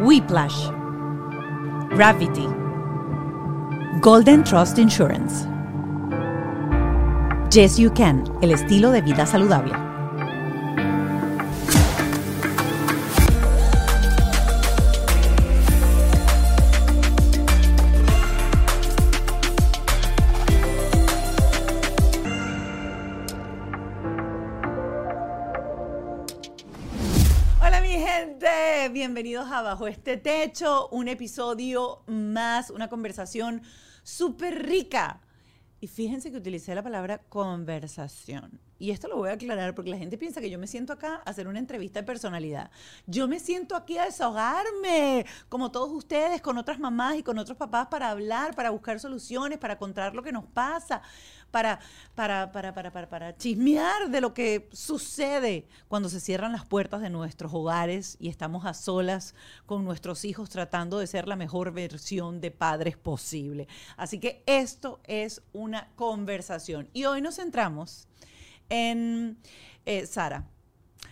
Whiplash, Gravity, Golden Trust Insurance, Yes You Can, el estilo de vida saludable. Bienvenidos a Bajo este Techo, un episodio más, una conversación súper rica. Y fíjense que utilicé la palabra conversación. Y esto lo voy a aclarar porque la gente piensa que yo me siento acá a hacer una entrevista de personalidad. Yo me siento aquí a desahogarme, como todos ustedes, con otras mamás y con otros papás para hablar, para buscar soluciones, para contar lo que nos pasa, para, para, para, para, para, para chismear de lo que sucede cuando se cierran las puertas de nuestros hogares y estamos a solas con nuestros hijos tratando de ser la mejor versión de padres posible. Así que esto es una conversación. Y hoy nos centramos en eh, Sara,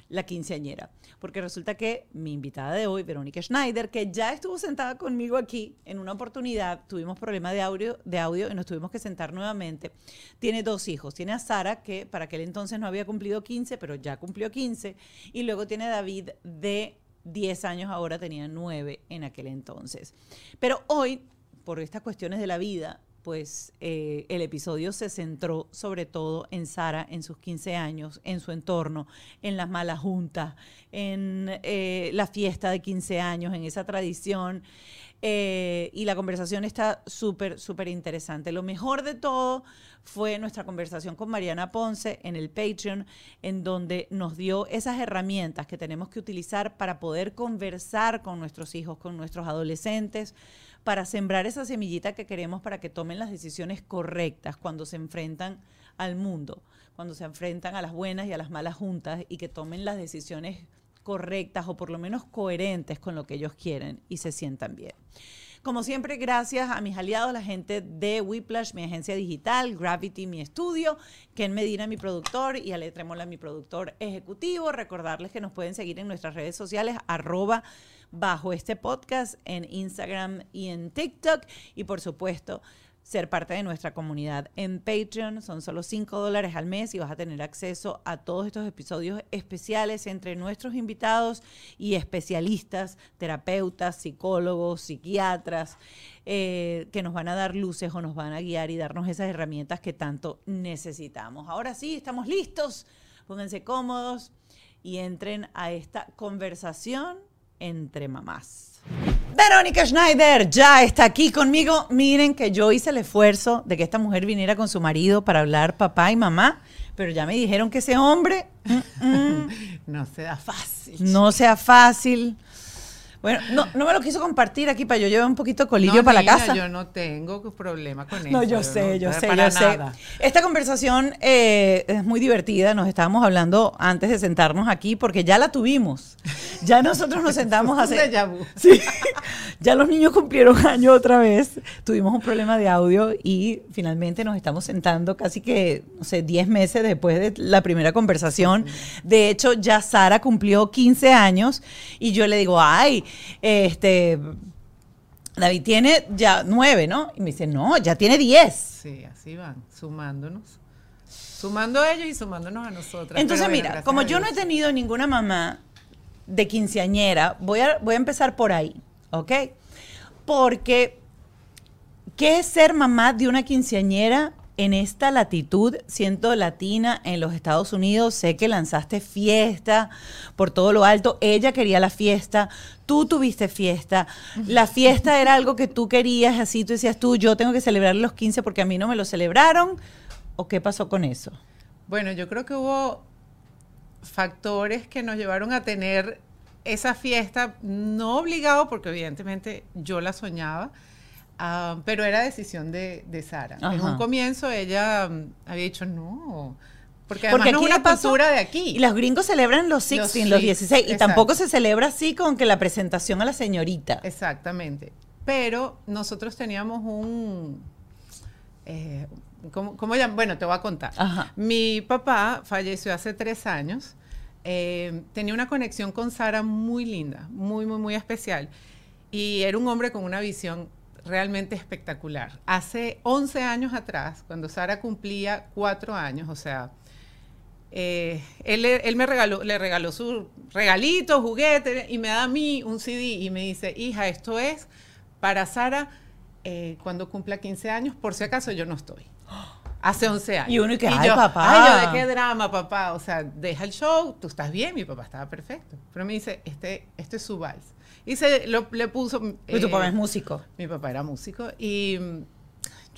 la quinceañera. Porque resulta que mi invitada de hoy, Verónica Schneider, que ya estuvo sentada conmigo aquí en una oportunidad, tuvimos problema de audio, de audio y nos tuvimos que sentar nuevamente, tiene dos hijos. Tiene a Sara, que para aquel entonces no había cumplido 15, pero ya cumplió 15, y luego tiene a David de 10 años, ahora tenía 9 en aquel entonces. Pero hoy, por estas cuestiones de la vida, pues eh, el episodio se centró sobre todo en Sara, en sus 15 años, en su entorno, en las malas juntas, en eh, la fiesta de 15 años, en esa tradición. Eh, y la conversación está súper, súper interesante. Lo mejor de todo fue nuestra conversación con Mariana Ponce en el Patreon, en donde nos dio esas herramientas que tenemos que utilizar para poder conversar con nuestros hijos, con nuestros adolescentes, para sembrar esa semillita que queremos para que tomen las decisiones correctas cuando se enfrentan al mundo, cuando se enfrentan a las buenas y a las malas juntas y que tomen las decisiones correctas o por lo menos coherentes con lo que ellos quieren y se sientan bien. Como siempre, gracias a mis aliados, la gente de Whiplash, mi agencia digital, Gravity, mi estudio, Ken Medina, mi productor, y Ale Tremola, mi productor ejecutivo. Recordarles que nos pueden seguir en nuestras redes sociales, arroba bajo este podcast en Instagram y en TikTok. Y por supuesto, ser parte de nuestra comunidad en Patreon. Son solo 5 dólares al mes y vas a tener acceso a todos estos episodios especiales entre nuestros invitados y especialistas, terapeutas, psicólogos, psiquiatras, eh, que nos van a dar luces o nos van a guiar y darnos esas herramientas que tanto necesitamos. Ahora sí, estamos listos. Pónganse cómodos y entren a esta conversación entre mamás. Verónica Schneider ya está aquí conmigo. Miren que yo hice el esfuerzo de que esta mujer viniera con su marido para hablar papá y mamá, pero ya me dijeron que ese hombre mm, mm, No sea fácil. no sea fácil. Bueno, no, no me lo quiso compartir aquí para yo llevar un poquito de colirio No, para niña, la casa. Yo no tengo problema con eso. No, yo sé, yo no, sé, yo sé. nada. Esta conversación eh, es muy divertida. Nos estábamos hablando antes de sentarnos aquí porque ya la tuvimos. Ya nosotros nos sentamos vu. Sí, ya los niños cumplieron año otra vez. Tuvimos un problema de audio y finalmente nos estamos sentando casi que, no sé, 10 meses después de la primera conversación. De hecho, ya Sara cumplió 15 años y yo le digo, ay, este, David tiene ya 9, ¿no? Y me dice, no, ya tiene 10. Sí, así van, sumándonos. Sumando a ellos y sumándonos a nosotras. Entonces, bueno, mira, como yo no he tenido ninguna mamá de quinceañera, voy a, voy a empezar por ahí, ¿ok? Porque, ¿qué es ser mamá de una quinceañera en esta latitud, siendo latina en los Estados Unidos? Sé que lanzaste fiesta por todo lo alto, ella quería la fiesta, tú tuviste fiesta, la fiesta era algo que tú querías, así tú decías tú, yo tengo que celebrar los 15 porque a mí no me lo celebraron, ¿o qué pasó con eso? Bueno, yo creo que hubo factores que nos llevaron a tener esa fiesta, no obligado, porque evidentemente yo la soñaba, ah, pero era decisión de, de Sara. En Ajá. un comienzo ella mm, había dicho, no, porque además Porque no es una cultura de aquí. Y los gringos celebran los 16, los, six, 16. Y tampoco se celebra así con que la presentación a la señorita. Exactamente. Pero nosotros teníamos un... eh, ¿cómo, cómo Bueno, te voy a contar. Ajá. Mi papá falleció hace tres años. eh, tenía una conexión con Sara muy linda, muy, muy, muy especial. Y era un hombre con una visión realmente espectacular. Hace 11 años atrás, cuando Sara cumplía cuatro años, o sea, eh, él, él me regaló, le regaló su regalito, juguete, y me da a mí un CD y me dice, hija, esto es para Sara eh, cuando cumpla 15 años, por si acaso yo no estoy. Hace 11 años. Y uno y que, "Ay, yo, papá". Ay, yo, ¿de qué drama, papá? O sea, deja el show, tú estás bien, mi papá estaba perfecto. Pero me dice, este, este es su vals. Y se lo, le puso... Y tu eh, papá es músico. mi papá era músico y mm,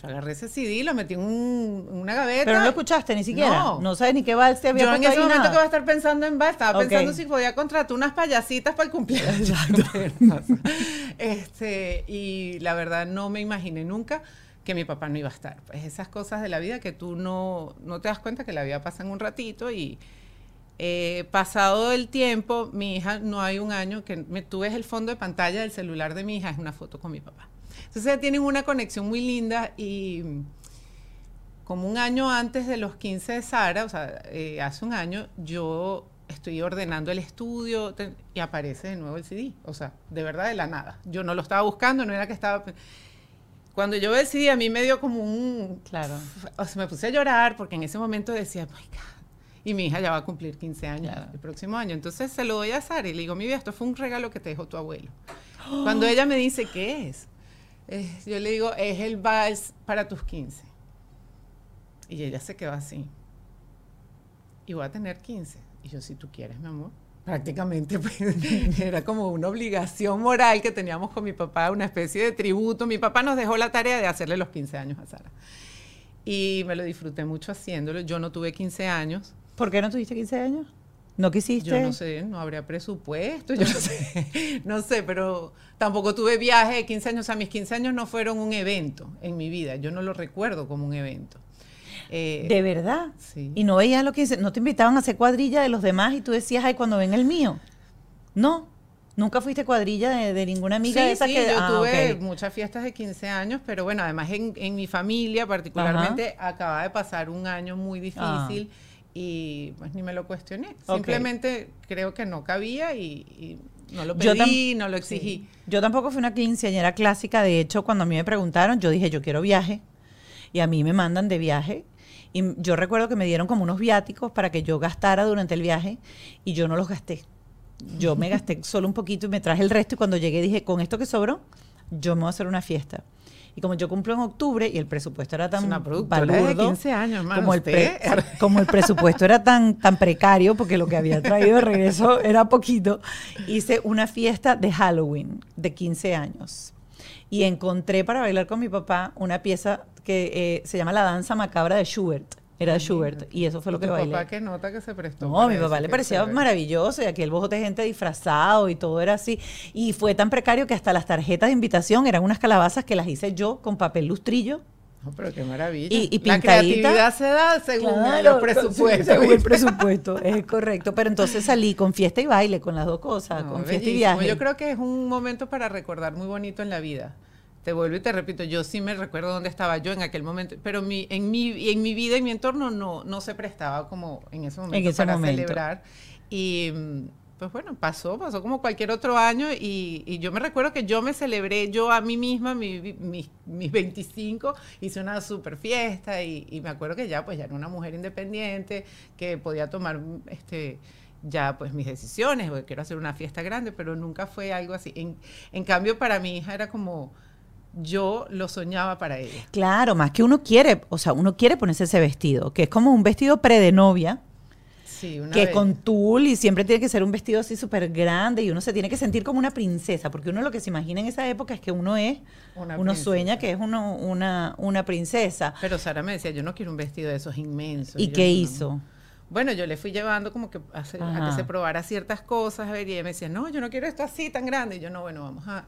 yo agarré ese CD, lo metí en, un- una gaveta. Pero no lo escuchaste ni siquiera. No, No. sabes ni qué vals te había Yo en ese momento nada. que voy a estar pensando en vals, estaba Ok. pensando si podía contratar unas payasitas para el cumpleaños. Este, y la verdad no me imaginé nunca que mi papá no iba a estar. Pues esas cosas de la vida que tú no, no te das cuenta que la vida pasa en un ratito y eh, pasado el tiempo, mi hija, no hay un año que me, tú ves el fondo de pantalla del celular de mi hija, es una foto con mi papá. Entonces tienen una conexión muy linda y como un año antes de los 15 de Sara, o sea, eh, hace un año, yo estoy ordenando el estudio te- y aparece de nuevo el CD. O sea, de verdad de la nada. Yo no lo estaba buscando, no era que estaba... Cuando yo veo el CD, a mí me dio como un... Claro. O sea, me puse a llorar porque en ese momento decía, my God. Y mi hija ya va a cumplir 15 años Claro. el próximo año. Entonces se lo doy a Sara y le digo, mi vida, esto fue un regalo que te dejó tu abuelo. Cuando ella me dice, ¿qué es? Eh, yo le digo, es el vals para tus 15. Y ella se quedó así. Y voy a tener 15. Y yo, si tú quieres, mi amor. Prácticamente pues, era como una obligación moral que teníamos con mi papá, una especie de tributo. Mi papá nos dejó la tarea de hacerle los 15 años a Sara. Y me lo disfruté mucho haciéndolo. Yo no tuve 15 años. ¿Por qué no tuviste 15 años? ¿No quisiste? Yo no sé, no habría presupuesto, yo no sé, no sé, pero tampoco tuve viaje de 15 años. O sea, mis 15 años no fueron un evento en mi vida. Yo no lo recuerdo como un evento. Eh, ¿De verdad? Sí. Y no veías lo que dice, no te invitaban a hacer cuadrilla de los demás y tú decías, ay, cuando ven el mío. No, nunca fuiste cuadrilla de, de ninguna amiga sí, de esas sí, que. yo Ah, tuve muchas fiestas de 15 años, pero bueno, además en, en mi familia particularmente acababa de pasar un año muy difícil y pues ni me lo cuestioné. Simplemente creo que no cabía y, y no lo pedí, no lo exigí. Sí. Yo tampoco fui una quinceañera clásica. De hecho, cuando a mí me preguntaron, yo dije, yo quiero viaje. Y a mí me mandan de viaje. Y yo recuerdo que me dieron como unos viáticos para que yo gastara durante el viaje. Y yo no los gasté. Yo me gasté solo un poquito y me traje el resto. Y cuando llegué dije, con esto que sobró, yo me voy a hacer una fiesta. Y como yo cumplo en octubre y el presupuesto era tan Es una productora de balurdo, 15 años, hermano, como el, pre- como el presupuesto era tan, tan precario, porque lo que había traído de regreso era poquito, hice una fiesta de Halloween de 15 años. Y encontré para bailar con mi papá una pieza que eh, se llama La Danza Macabra de Schubert. Era de Schubert. Y eso fue lo ¿Y que tu bailé. papá qué nota que se prestó? No, a mi papá le parecía maravilloso y aquel bojote de gente disfrazado y todo era así. Y fue tan precario que hasta las tarjetas de invitación eran unas calabazas que las hice yo con papel lustrillo. No, pero qué maravilla. Y- y La creatividad se da según Claro, los presupuestos. Según el presupuesto, es correcto. Pero entonces salí con fiesta y baile, con las dos cosas, No, con fiesta y viaje. Yo creo que es un momento para recordar muy bonito en la vida. Te vuelvo y te repito, yo sí me recuerdo dónde estaba yo en aquel momento, pero mi, en, mi, en mi vida y mi entorno no, no se prestaba como en ese momento ese para momento. celebrar. Y pues bueno, pasó, pasó como cualquier otro año y, y yo me recuerdo que yo me celebré yo a mí misma mi- mi- mis, mis 25, hice una super fiesta y, y me acuerdo que ya pues ya era una mujer independiente que podía tomar este ya pues mis decisiones, porque quiero hacer una fiesta grande, pero nunca fue algo así. En, en cambio para mi hija era como yo lo soñaba para ella. Claro, más que uno quiere, o sea, uno quiere ponerse ese vestido, que es como un vestido pre de novia, Sí, una que vez. con tul y siempre tiene que ser un vestido así súper grande y uno se tiene que sentir como una princesa, porque uno lo que se imagina en esa época es que uno es, Una uno princesa. sueña que es uno, una, una princesa. Pero Sara me decía, yo no quiero un vestido de esos inmensos. ¿Y yo, qué "No". hizo? bueno, yo le fui llevando como que a, a que se probara ciertas cosas, a ver, y ella me decía, no, yo no quiero esto así tan grande. Y yo, no, bueno, vamos a,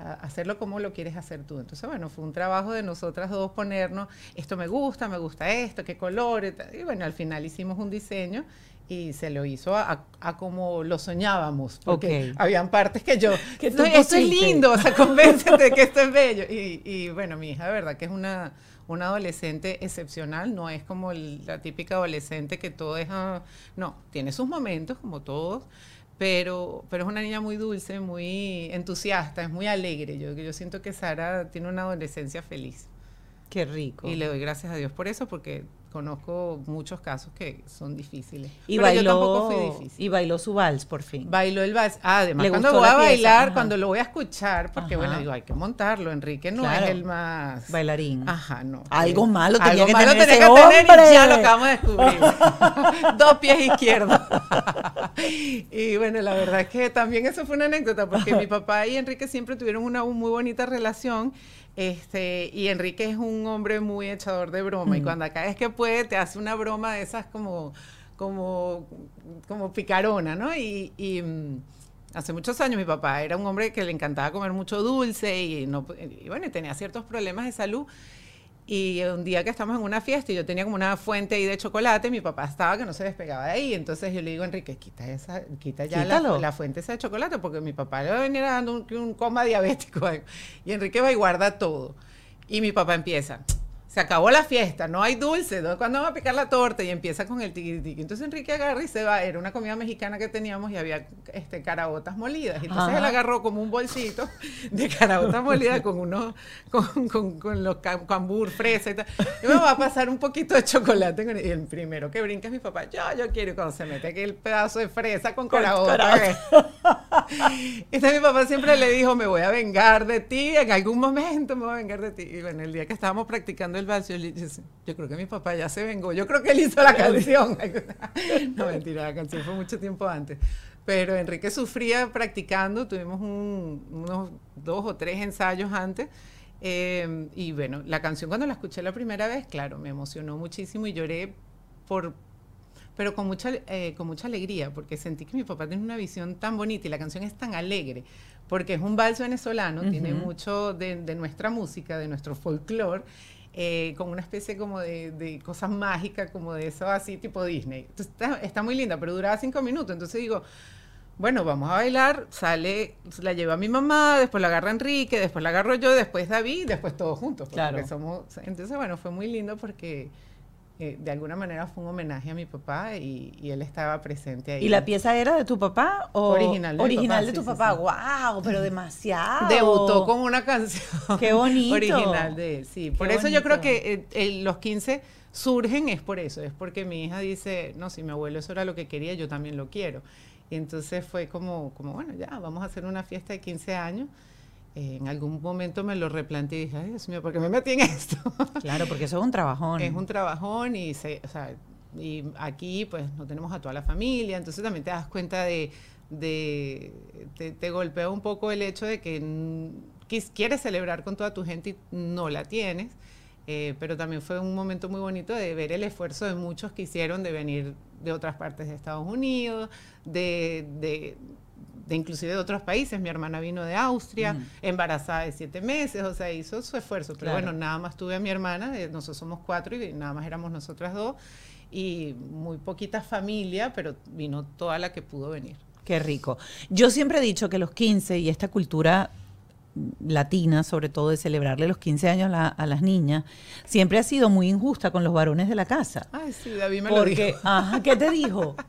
a hacerlo como lo quieres hacer tú. Entonces, bueno, fue un trabajo de nosotras dos ponernos, esto me gusta, me gusta esto, qué color. Y, bueno, al final hicimos un diseño y se lo hizo a, a- como lo soñábamos. Porque Ok. habían partes que yo, Que tú "No, esto es pusiste". lindo, o sea, convéncete que esto es bello. Y, y, bueno, mi hija, de verdad, que es una, una adolescente excepcional, no es como la típica adolescente que todo es, ah, no, tiene sus momentos como todos, pero, pero es una niña muy dulce, muy entusiasta, es muy alegre. Yo, yo siento que Sara tiene una adolescencia feliz. Qué rico. Y le doy gracias a Dios por eso, porque conozco muchos casos que son difíciles. Y Pero yo tampoco bailó, fui difícil. y bailó su vals, por fin. Bailó el vals. Ah, además, Le cuando voy a bailar, ajá. cuando lo voy a escuchar, porque Ajá. bueno, digo, hay que montarlo. Enrique no Claro. es el más. Bailarín. Ajá, no. Algo malo tenía algo que malo tener tenía ese que tener y ya lo acabamos de descubrir. Dos pies izquierdos. y bueno, la verdad es que también eso fue una anécdota, porque mi papá y Enrique siempre tuvieron una muy bonita relación. Este, y Enrique es un hombre muy echador de broma. Y cuando cada vez que puede, te hace una broma de esas como, como, como picarona, ¿no? Y, y, mm, hace muchos años mi papá era un hombre que le encantaba comer mucho dulce y, no, y bueno, tenía ciertos problemas de salud. Y un día que estamos en una fiesta y yo tenía como una fuente ahí de chocolate, mi papá estaba que no se despegaba de ahí. Entonces yo le digo, Enrique, quita, esa, quita ya la, fuente esa de chocolate porque mi papá le va a venir dando un, un coma diabético. Y Enrique va y guarda todo. Y mi papá empieza, se acabó la fiesta, no hay dulce, ¿no? ¿cuándo vamos a picar la torta? Y empieza con el tiqui tiqui. Entonces Enrique agarra y se va, era una comida mexicana que teníamos y había este, caraotas molidas. Entonces Ajá. él agarró como un bolsito de caraotas molidas con unos, con, con, con los cam- cambur, fresa y tal. Y me va a pasar un poquito de chocolate. con- Y el primero que brinca es mi papá, yo, yo quiero, y cuando se mete aquel pedazo de fresa con, Con caraota. caraota. Entonces mi papá siempre le dijo, me voy a vengar de ti, en algún momento me voy a vengar de ti. Y bueno, el día que estábamos practicando el vals, yo yo creo que mi papá ya se vengó, yo creo que él hizo la canción. no, mentira, la canción fue mucho tiempo antes. Pero Enrique sufría practicando, tuvimos un- unos dos o tres ensayos antes. eh, y bueno, la canción cuando la escuché la primera vez, claro, me emocionó muchísimo y lloré por, pero con mucha, eh, con mucha alegría, porque sentí que mi papá tiene una visión tan bonita y la canción es tan alegre, porque es un vals venezolano, tiene Ujú. mucho de, de nuestra música, de nuestro folclore, eh, con una especie como de, de cosas mágicas, como de eso así tipo Disney. Entonces, está, está muy linda, pero duraba cinco minutos, entonces digo, bueno, vamos a bailar, sale, la lleva mi mamá, después la agarra Enrique, después la agarro yo, después David, después todos juntos. Claro. somos, entonces, bueno, fue muy lindo porque eh, de alguna manera fue un homenaje a mi papá y, y él estaba presente ahí. ¿Y la pieza era de tu papá o Original de mi original papá, de sí, tu sí, papá? sí. Wow, pero demasiado. Debutó con una canción Qué bonito. original de él, sí. Por Qué eso yo creo bonito. que eh, los 15 surgen es por eso, es porque mi hija dice, no, si mi abuelo eso era lo que quería, yo también lo quiero. Y entonces fue como, como bueno, ya, vamos a hacer una fiesta de 15 años. Eh, en algún momento me lo replanteé y dije, ay, Dios mío, ¿por qué me metí en esto? Claro, porque eso es un trabajón. Es un trabajón y, se, o sea, y aquí pues no tenemos a toda la familia, entonces también te das cuenta de, de te, te golpea un poco el hecho de que quieres celebrar con toda tu gente y no la tienes, eh, pero también fue un momento muy bonito de ver el esfuerzo de muchos que hicieron de venir de otras partes de Estados Unidos, de, de, de inclusive de otros países. Mi hermana vino de Austria, Ujú. embarazada de siete meses, o sea, hizo su esfuerzo. Pero Claro. bueno, nada más tuve a mi hermana, eh, nosotros somos cuatro y nada más éramos nosotras dos. Y muy poquita familia, pero vino toda la que pudo venir. Qué rico. Yo siempre he dicho que los 15 y esta cultura latina, sobre todo de celebrarle los 15 años a, la- a las niñas, siempre ha sido muy injusta con los varones de la casa. Ay, sí, David me lo dijo. ajá, ¿qué te dijo?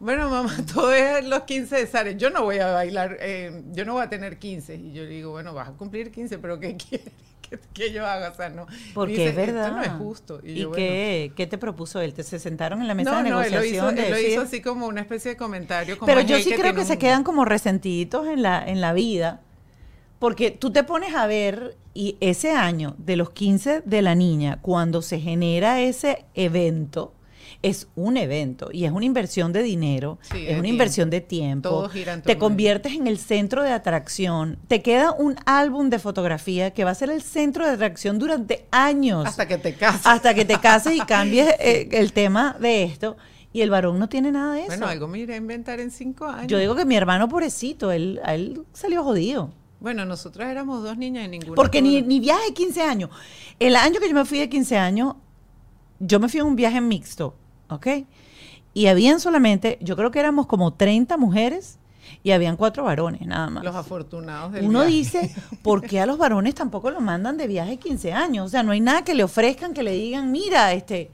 Bueno, mamá, todo es los 15 de Sara. Yo no voy a bailar, eh, yo no voy a tener 15. Y yo le digo, bueno, vas a cumplir 15, pero ¿qué quieres que, que yo haga? O sea, no. Porque Dice, es verdad. Esto no es justo. ¿Y, yo, bueno, qué, qué te propuso él? ¿Te se sentaron en la mesa no, de no, él negociación? hizo, de él lo hizo así como una especie de comentario. Como Pero yo él sí creo que se un- quedan como resentiditos en la, en la vida, porque tú te pones a ver y ese año de los 15 de la niña, cuando se genera ese evento, es un evento y es una inversión de dinero, Sí, es una inversión de tiempo. Te conviertes en el centro de atracción. Te queda un álbum de fotografía que va a ser el centro de atracción durante años Hasta que te casas. hasta que te cases y cambies eh, el tema de esto. Y el varón no tiene nada de eso. Bueno, algo me iré a inventar en cinco años. Yo digo que mi hermano, pobrecito, él, a él salió jodido. Bueno, nosotros éramos dos niñas y ninguna. Porque ni, ni viaje de 15 años. El año que yo me fui de 15 años, yo me fui a un viaje mixto, ¿ok? Y habían solamente, yo creo que éramos como 30 mujeres y habían cuatro varones, nada más. Los afortunados del Uno viaje. dice, ¿por qué a los varones tampoco los mandan de viaje de 15 años? O sea, no hay nada que le ofrezcan, que le digan, mira, este...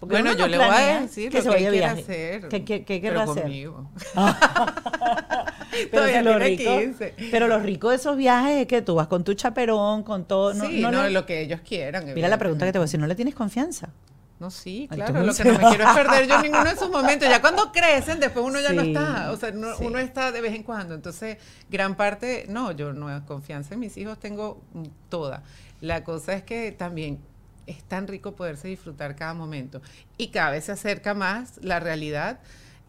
porque Bueno, yo le voy a decir que lo se que quiere hacer. ¿Qué, qué, qué pero hacer? conmigo. Pero, Todavía lo tiene rico, 15. pero lo rico de esos viajes es que tú vas con tu chaperón, con todo. No, sí, no, no, le- lo que ellos quieran. Mira la pregunta que te voy a decir, ¿no le tienes confianza? No, sí, claro. Lo que no me quiero es perder yo ninguno de esos momentos. Ya cuando crecen, después uno ya no está. O sea, no- sí. uno está de vez en cuando. Entonces, gran parte, no, yo no confianza en mis hijos tengo toda. La cosa es que también es tan rico poderse disfrutar cada momento. Y cada vez se acerca más la realidad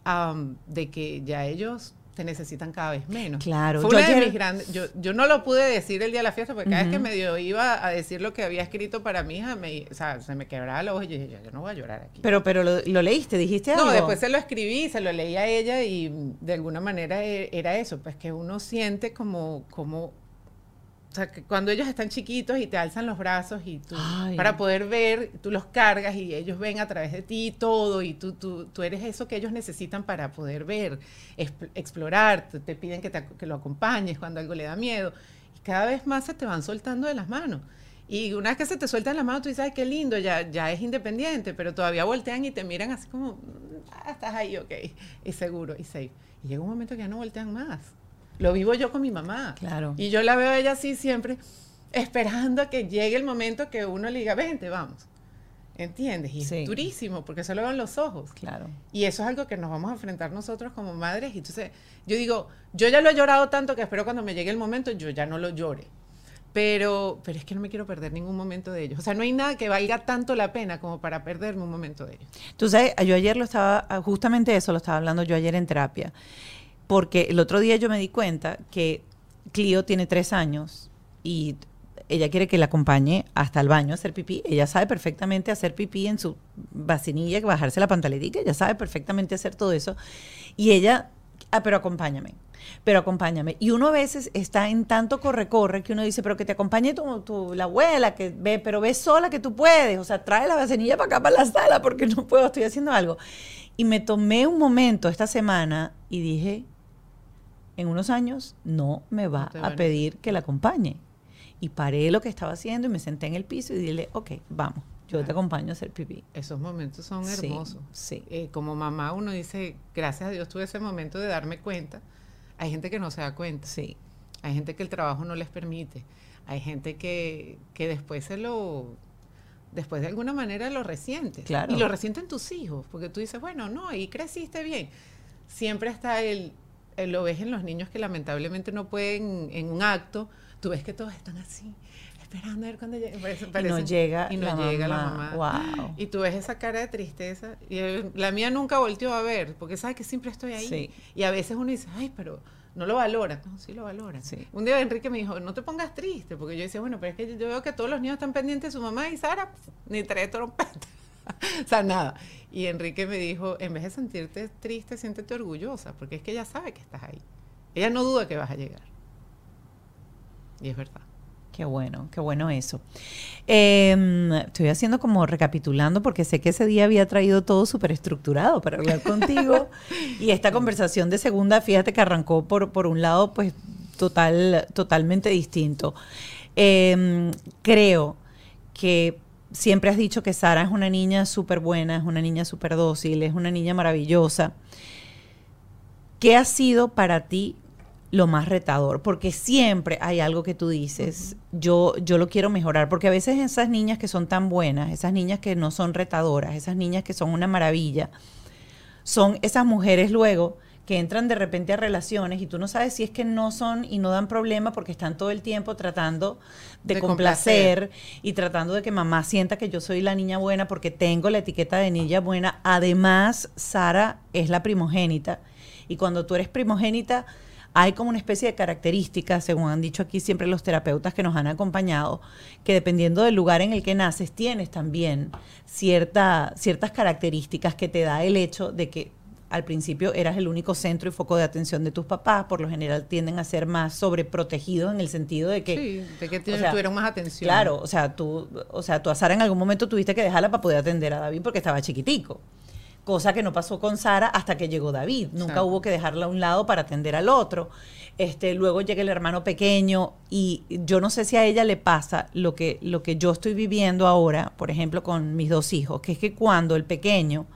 am, de que ya ellos te necesitan cada vez menos. Claro, Fue yo una de ayer- mis grandes. Yo, yo no lo pude decir el día de la fiesta porque cada vez que medio iba a decir lo que había escrito para mi hija, me, o sea, se me quebraba la voz y yo dije, yo no voy a llorar aquí. Pero, pero lo, lo leíste, dijiste algo. No, después se lo escribí, se lo leí a ella y de alguna manera e- era eso, pues que uno siente como, como, o sea, que cuando ellos están chiquitos y te alzan los brazos y tú, Ay. para poder ver, tú los cargas y ellos ven a través de ti todo y tú, tú, tú eres eso que ellos necesitan para poder ver, exp- explorar, te, te piden que, te que lo acompañes cuando algo le da miedo y cada vez más se te van soltando de las manos. Y una vez que se te sueltan las manos, tú dices, ay, qué lindo, ya, ya es independiente, pero todavía voltean y te miran así como, ah, estás ahí, ok, y seguro, y safe. Y llega un momento que ya no voltean más. Lo vivo yo con mi mamá. Claro. Y yo la veo a ella así siempre, esperando a que llegue el momento que uno le diga, vente, vamos. ¿Entiendes? Y Sí. es durísimo, porque solo ven los ojos. Claro. Y eso es algo que nos vamos a enfrentar nosotros como madres. Y entonces, yo digo, yo ya lo he llorado tanto que espero cuando me llegue el momento, yo ya no lo llore. Pero, pero es que no me quiero perder ningún momento de ellos. O sea, no hay nada que valga tanto la pena como para perderme un momento de ellos. Tú sabes, yo ayer lo estaba, justamente eso lo estaba hablando yo ayer en terapia, porque el otro día yo me di cuenta que Clio tiene tres años y ella quiere que la acompañe hasta el baño a hacer pipí. Ella sabe perfectamente hacer pipí en su vacinilla, bajarse la pantaletica, ella sabe perfectamente hacer todo eso. Y ella, ah, pero acompáñame, pero acompáñame. Y uno a veces está en tanto corre-corre que uno dice, pero que te acompañe tu, tu- la abuela, que ve, pero ve sola que tú puedes. O sea, trae la vacinilla para acá, para la sala, porque no puedo, estoy haciendo algo. Y me tomé un momento esta semana y dije, en unos años no me va No te a pedir que la acompañe. Y paré lo que estaba haciendo y me senté en el piso y dile, ok, vamos, yo te Claro. acompaño a hacer pipí. Esos momentos son Sí, hermosos. sí. Eh, como mamá uno dice, gracias a Dios tuve ese momento de darme cuenta. Hay gente que no se da cuenta. Sí. Hay gente que el trabajo no les permite. Hay gente que, que después se lo, después de alguna manera lo resiente. Claro. Y lo resienten tus hijos, porque tú dices, bueno, no, y creciste bien. Siempre está el- lo ves en los niños que lamentablemente no pueden en un acto, tú ves que todos están así, esperando a ver cuándo llega. Parece- Y no llega, y no la, llega mamá. la mamá. Wow. Y tú ves esa cara de tristeza. Y eh, la mía nunca volteó a ver, porque sabe que siempre estoy ahí. Sí. Y a veces uno dice, ay, pero no lo valora. No, sí lo valora. Sí. Un día Enrique me dijo, no te pongas triste, porque yo decía, bueno, pero es que yo veo que todos los niños están pendientes de su mamá y Sara pf, ni trae trompeta. o sea, nada. Y Enrique me dijo, en vez de sentirte triste, siéntete orgullosa, porque es que ella sabe que estás ahí. Ella no duda que vas a llegar. Y es verdad. Qué bueno, qué bueno eso. Eh, estoy haciendo como recapitulando porque sé que ese día había traído todo súper estructurado para hablar contigo. y esta conversación de segunda, fíjate que arrancó por, por un lado, pues total, totalmente distinto. Eh, creo que siempre has dicho que Sara es una niña súper buena, es una niña súper dócil, es una niña maravillosa. ¿Qué ha sido para ti lo más retador? Porque siempre hay algo que tú dices, yo, yo lo quiero mejorar, porque a veces esas niñas que son tan buenas, esas niñas que no son retadoras, esas niñas que son una maravilla, son esas mujeres luego que entran de repente a relaciones y tú no sabes si es que no son y no dan problema porque están todo el tiempo tratando de, De complacer, y tratando de que mamá sienta que yo soy la niña buena porque tengo la etiqueta de niña buena. Además, Sara es la primogénita y cuando tú eres primogénita, hay como una especie de características, según han dicho aquí siempre los terapeutas que nos han acompañado, que dependiendo del lugar en el que naces, tienes también cierta, ciertas características que te da el hecho de que al principio eras el único centro y foco de atención de tus papás, por lo general tienden a ser más sobreprotegidos en el sentido de que... Sí, de que tuvieron más atención. Claro, o sea, tú, o sea, tú a Sara en algún momento tuviste que dejarla para poder atender a David porque estaba chiquitico. Cosa que no pasó con Sara hasta que llegó David. Nunca hubo que dejarla a un lado para atender al otro. Este, luego llega el hermano pequeño y yo no sé si a ella le pasa lo que, lo que yo estoy viviendo ahora, por ejemplo, con mis dos hijos, que es que cuando el pequeño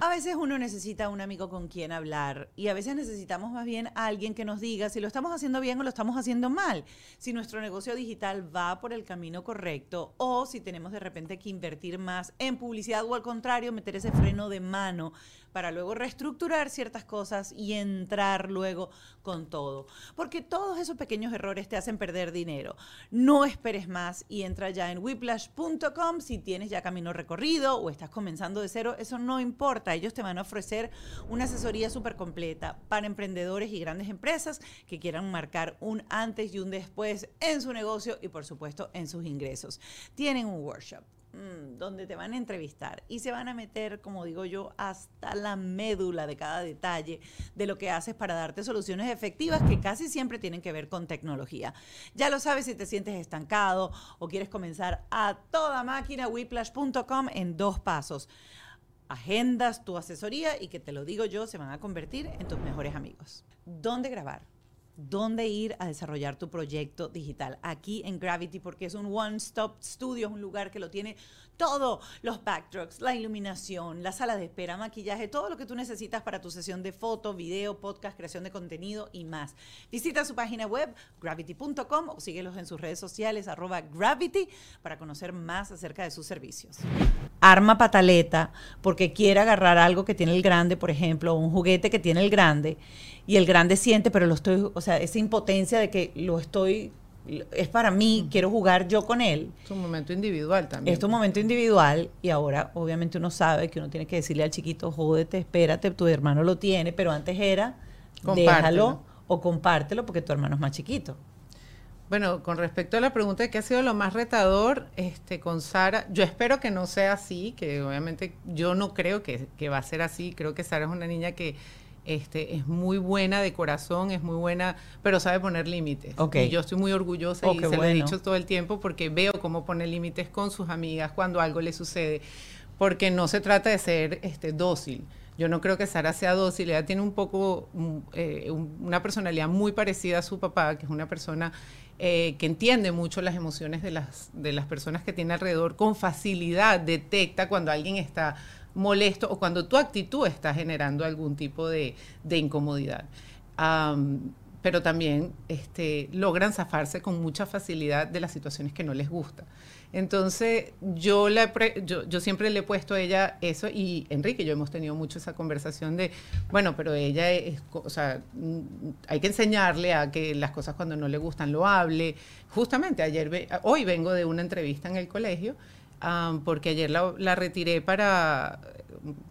a veces uno necesita un amigo con quien hablar y a veces necesitamos más bien a alguien que nos diga si lo estamos haciendo bien o lo estamos haciendo mal, si nuestro negocio digital va por el camino correcto o si tenemos de repente que invertir más en publicidad o al contrario, meter ese freno de mano para luego reestructurar ciertas cosas y entrar luego con todo. Porque todos esos pequeños errores te hacen perder dinero. No esperes más y entra ya en whiplash.com si tienes ya camino recorrido o estás comenzando de cero, eso no importa. Ellos te van a ofrecer una asesoría súper completa para emprendedores y grandes empresas que quieran marcar un antes y un después en su negocio y por supuesto en sus ingresos. Tienen un workshop Mm, donde te van a entrevistar y se van a meter, como digo yo, hasta la médula de cada detalle de lo que haces para darte soluciones efectivas que casi siempre tienen que ver con tecnología. Ya lo sabes si te sientes estancado o quieres comenzar a toda máquina, whiplash.com en dos pasos. Agendas tu asesoría y que te lo digo yo, se van a convertir en tus mejores amigos. ¿Dónde grabar? Dónde ir a desarrollar tu proyecto digital. Aquí en Gravity, porque es un one-stop studio, es un lugar que lo tiene todo, los backdrops, la iluminación, la sala de espera, maquillaje, todo lo que tú necesitas para tu sesión de foto, video, podcast, creación de contenido y más. Visita su página web gravity.com o síguelos en sus redes sociales arroba gravity para conocer más acerca de sus servicios. Arma pataleta porque quiere agarrar algo que tiene el grande, por ejemplo, un juguete que tiene el grande y el grande siente, pero lo estoy, o sea, esa impotencia de que lo estoy es para mí, quiero jugar yo con él. Es un momento individual también. Es un momento individual y ahora obviamente uno sabe que uno tiene que decirle al chiquito, jódete, espérate, tu hermano lo tiene, pero antes era, déjalo o compártelo porque tu hermano es más chiquito. Bueno, con respecto a la pregunta de qué ha sido lo más retador este, con Sara, yo espero que no sea así, que obviamente yo no creo que, que va a ser así, creo que Sara es una niña que este, es muy buena de corazón, es muy buena, pero sabe poner límites. Y yo estoy muy orgullosa oh, y se lo he dicho todo el tiempo porque veo cómo pone límites con sus amigas cuando algo le sucede, porque no se trata de ser este, dócil. Yo no creo que Sara sea dócil, ella tiene un poco, mm, eh, una personalidad muy parecida a su papá, que es una persona eh, que entiende mucho las emociones de las, de las personas que tiene alrededor, con facilidad detecta cuando alguien está molesto o cuando tu actitud está generando algún tipo de, incomodidad. pero también este, logran zafarse con mucha facilidad de las situaciones que no les gusta. Entonces, yo, yo, siempre le he puesto a ella eso y Enrique yo hemos tenido mucho esa conversación de, bueno, pero ella es, o sea, mm, hay que enseñarle a que las cosas cuando no le gustan lo hable. Justamente ayer, hoy vengo de una entrevista en el colegio porque ayer la, retiré para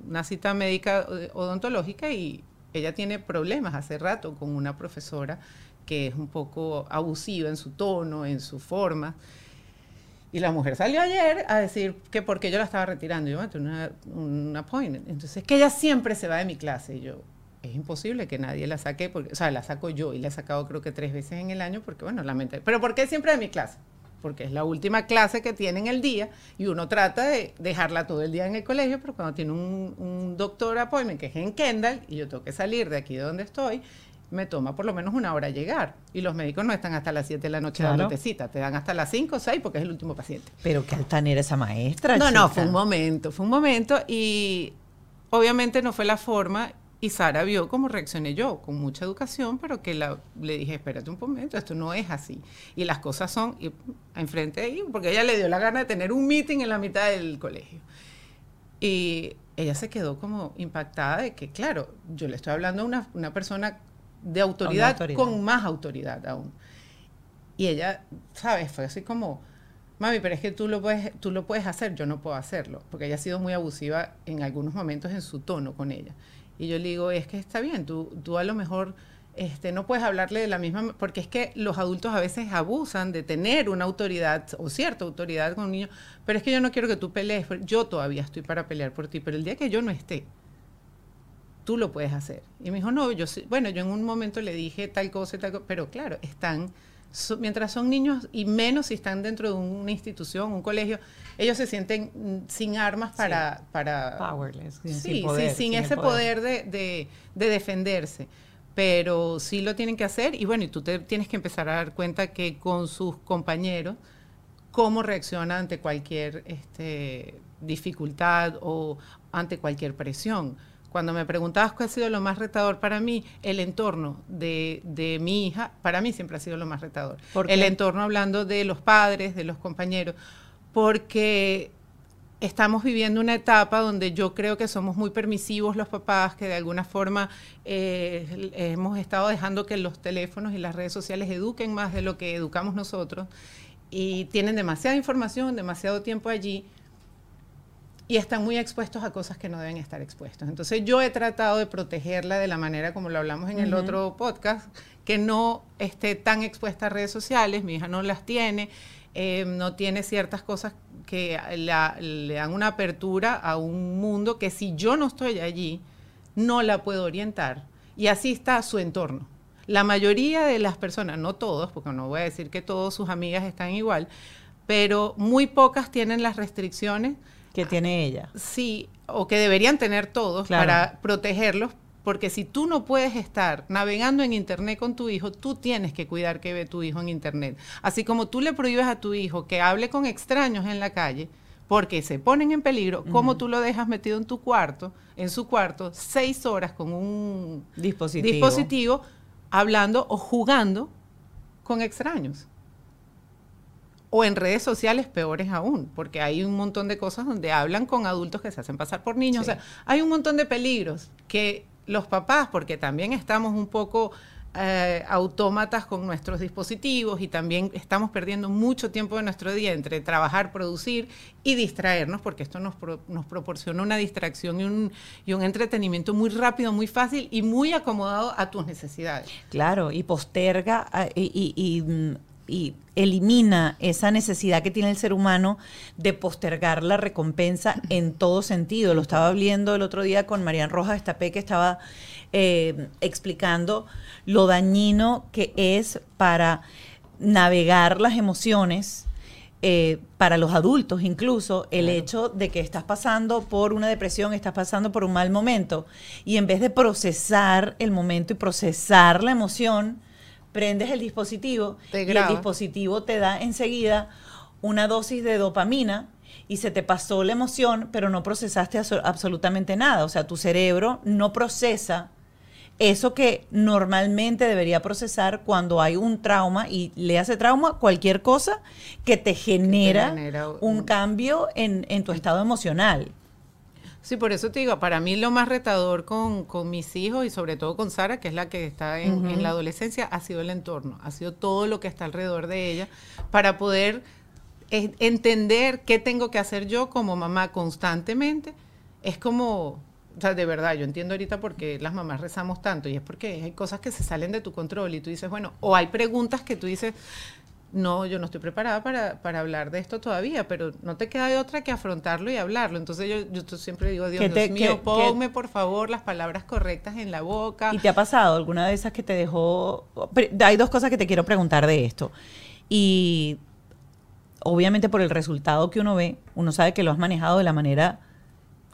una cita médica eh, odontológica y ella tiene problemas hace rato con una profesora que es un poco abusiva en su tono, en su forma. Y la mujer salió ayer a decir que porque yo la estaba retirando. Yo me una, un appointment. Entonces, que ella siempre se va de mi clase. Y yo, es imposible que nadie la saque, porque, o sea, la saco yo y la he sacado creo que tres veces en el año, porque bueno, mente Pero ¿por qué siempre de mi clase? Porque es la última clase que tiene en el día y uno trata de dejarla todo el día en el colegio, pero cuando tiene un, doctor appointment que es en Kendall y yo tengo que salir de aquí de donde estoy, me toma por lo menos una hora llegar. Y los médicos no están hasta las 7 de la noche claro. dándote cita, te dan hasta las 5 o 6 porque es el último paciente. Pero qué altanera esa maestra. No, no, fue un momento, fue un momento y obviamente no fue la forma y Sara vio cómo reaccioné yo, con mucha educación, pero que la, le dije, espérate un momento, esto no es así. Y las cosas son y, enfrente de ella, porque ella le dio la gana de tener un meeting en la mitad del colegio. Y ella se quedó como impactada de que, claro, yo le estoy hablando a una, una persona de autoridad, con más autoridad aún. Y ella, ¿sabes? Fue así como, mami, pero es que tú lo, puedes, tú lo puedes hacer, yo no puedo hacerlo, porque ella ha sido muy abusiva en algunos momentos en su tono con ella. Y yo le digo, es que está bien, tú, tú a lo mejor Este, no puedes hablarle de la misma, porque es que los adultos a veces abusan de tener una autoridad o cierta autoridad con un niño, pero es que yo no quiero que tú pelees, yo todavía estoy para pelear por ti, pero el día que yo no esté, tú lo puedes hacer. Y me dijo, no, yo bueno, yo en un momento le dije tal cosa tal cosa, pero claro, están, mientras son niños y menos si están dentro de una institución, un colegio, ellos se sienten mm, sin armas para... para Powerless. Sin, sí, poder, sí, sin, ese poder, de, de, de defenderse pero sí lo tienen que hacer y bueno, y tú te tienes que empezar a dar cuenta que con sus compañeros, cómo reacciona ante cualquier este, dificultad o ante cualquier presión. Cuando me preguntabas cuál ha sido lo más retador para mí, el entorno de, de mi hija, para mí siempre ha sido lo más retador. El entorno hablando de los padres, de los compañeros, porque estamos viviendo una etapa donde yo creo que somos muy permisivos los papás, que de alguna forma eh, hemos estado dejando que los teléfonos y las redes sociales eduquen más de lo que educamos nosotros y tienen demasiada información, demasiado tiempo allí y están muy expuestos a cosas que no deben estar expuestos. Entonces yo he tratado de protegerla de la manera como lo hablamos en el otro podcast, que no esté tan expuesta a redes sociales, mi hija no las tiene, eh, no tiene ciertas cosas que le dan una apertura a un mundo que si yo no estoy allí, no la puedo orientar. Y así está su entorno. La mayoría de las personas, no todos, porque no voy a decir que todas sus amigas están igual, pero muy pocas tienen las restricciones que tiene ella. Sí, o que deberían tener todos para protegerlos, porque si tú no puedes estar navegando en Internet con tu hijo, tú tienes que cuidar que ve tu hijo en Internet. Así como tú le prohíbes a tu hijo que hable con extraños en la calle, porque se ponen en peligro, como tú lo dejas metido en tu cuarto, en su cuarto, seis horas con un dispositivo, dispositivo hablando o jugando con extraños. O en redes sociales peores aún, porque hay un montón de cosas donde hablan con adultos que se hacen pasar por niños. O sea, hay un montón de peligros que los papás, porque también estamos un poco eh, autómatas con nuestros dispositivos y también estamos perdiendo mucho tiempo de nuestro día entre trabajar, producir y distraernos, porque esto nos, nos proporciona una distracción y un, y un entretenimiento muy rápido, muy fácil y muy acomodado a tus necesidades. Claro, y posterga ah, y, y, mm, y elimina esa necesidad que tiene el ser humano de postergar la recompensa en todo sentido. Lo estaba viendo el otro día con Marian Rojas Estapé, que estaba eh, explicando lo dañino que es para navegar las emociones. Eh, para los adultos incluso, el hecho de que estás pasando por una depresión, estás pasando por un mal momento, y en vez de procesar el momento y procesar la emoción, prendes el dispositivo y el dispositivo te da enseguida una dosis de dopamina y se te pasó la emoción, pero no procesaste absolutamente nada. O sea, tu cerebro no procesa eso que normalmente debería procesar cuando hay un trauma y le hace trauma cualquier cosa que te genera, un, cambio en, en tu estado emocional. Sí, por eso te digo, para mí lo más retador con, mis hijos y sobre todo con Sara, que es la que está en, la adolescencia, ha sido el entorno, ha sido todo lo que está alrededor de ella, para poder entender qué tengo que hacer yo como mamá constantemente. Es como, o sea, de verdad, yo entiendo ahorita por qué las mamás rezamos tanto y es porque hay cosas que se salen de tu control y tú dices, bueno, o hay preguntas que tú dices, no, yo no estoy preparada para, hablar de esto todavía, pero no te queda de otra que afrontarlo y hablarlo. Entonces yo, yo siempre digo, Dios, mío, ponme por favor las palabras correctas en la boca. ¿Y te ha pasado alguna de esas que te dejó? Hay dos cosas que te quiero preguntar de esto. Y obviamente por el resultado que uno ve, uno sabe que lo has manejado de la manera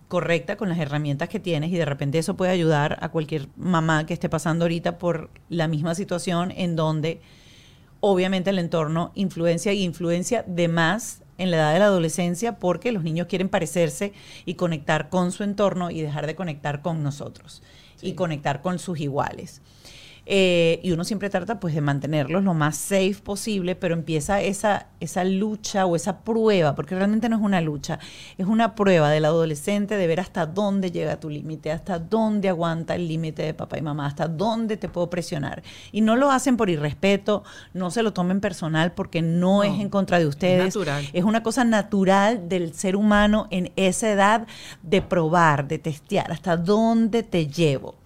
correcta con las herramientas que tienes y de repente eso puede ayudar a cualquier mamá que esté pasando ahorita por la misma situación en donde obviamente el entorno influencia y influencia de más en la edad de la adolescencia porque los niños quieren parecerse y conectar con su entorno y dejar de conectar con nosotros y conectar con sus iguales. Eh, y uno siempre trata pues de mantenerlos lo más safe posible, pero empieza esa, esa lucha o esa prueba, porque realmente no es una lucha, es una prueba del adolescente de ver hasta dónde llega tu límite, hasta dónde aguanta el límite de papá y mamá, hasta dónde te puedo presionar. Y no lo hacen por irrespeto, no se lo tomen personal porque no, es en contra de ustedes. Es una cosa natural del ser humano en esa edad de probar, de testear, hasta dónde te llevo.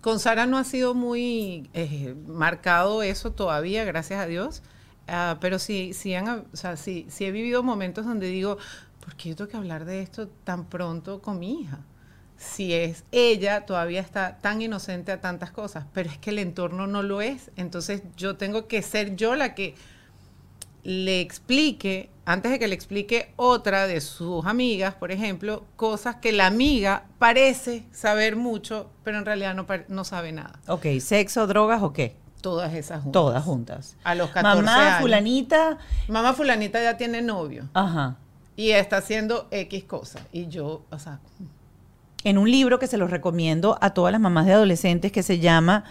Con Sara no ha sido muy eh, marcado eso todavía, gracias a Dios. Ah, pero sí, sí, han, o sea, sí, sí he vivido momentos donde digo, ¿por qué yo tengo que hablar de esto tan pronto con mi hija? Si es ella, todavía está tan inocente a tantas cosas, pero es que el entorno no lo es. Entonces yo tengo que ser yo la que le explique, antes de que le explique otra de sus amigas, por ejemplo, cosas que la amiga parece saber mucho, pero en realidad no, no sabe nada. Ok, sexo, drogas o qué? Todas esas juntas. Todas juntas. A los 14 Mamá fulanita. Mamá fulanita ya tiene novio. Ajá. Y está haciendo X cosas. Y yo, o sea... En un libro que se los recomiendo a todas las mamás de adolescentes que se llama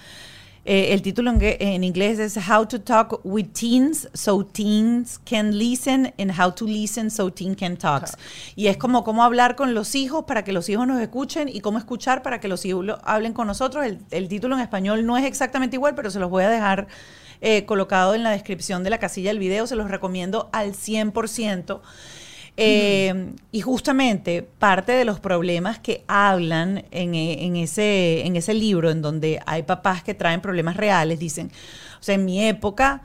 eh, el título en, inglés es How to Talk with Teens so Teens Can Listen and How to Listen so Teens Can Talk. Y es como cómo hablar con los hijos para que los hijos nos escuchen y cómo escuchar para que los hijos hablen con nosotros. El, título en español no es exactamente igual, pero se los voy a dejar eh, colocado en la descripción de la casilla del video. Se los recomiendo al 100%. Eh, y justamente parte de los problemas que hablan en, e, ese, en ese libro, en donde hay papás que traen problemas reales, dicen, o sea, en mi época,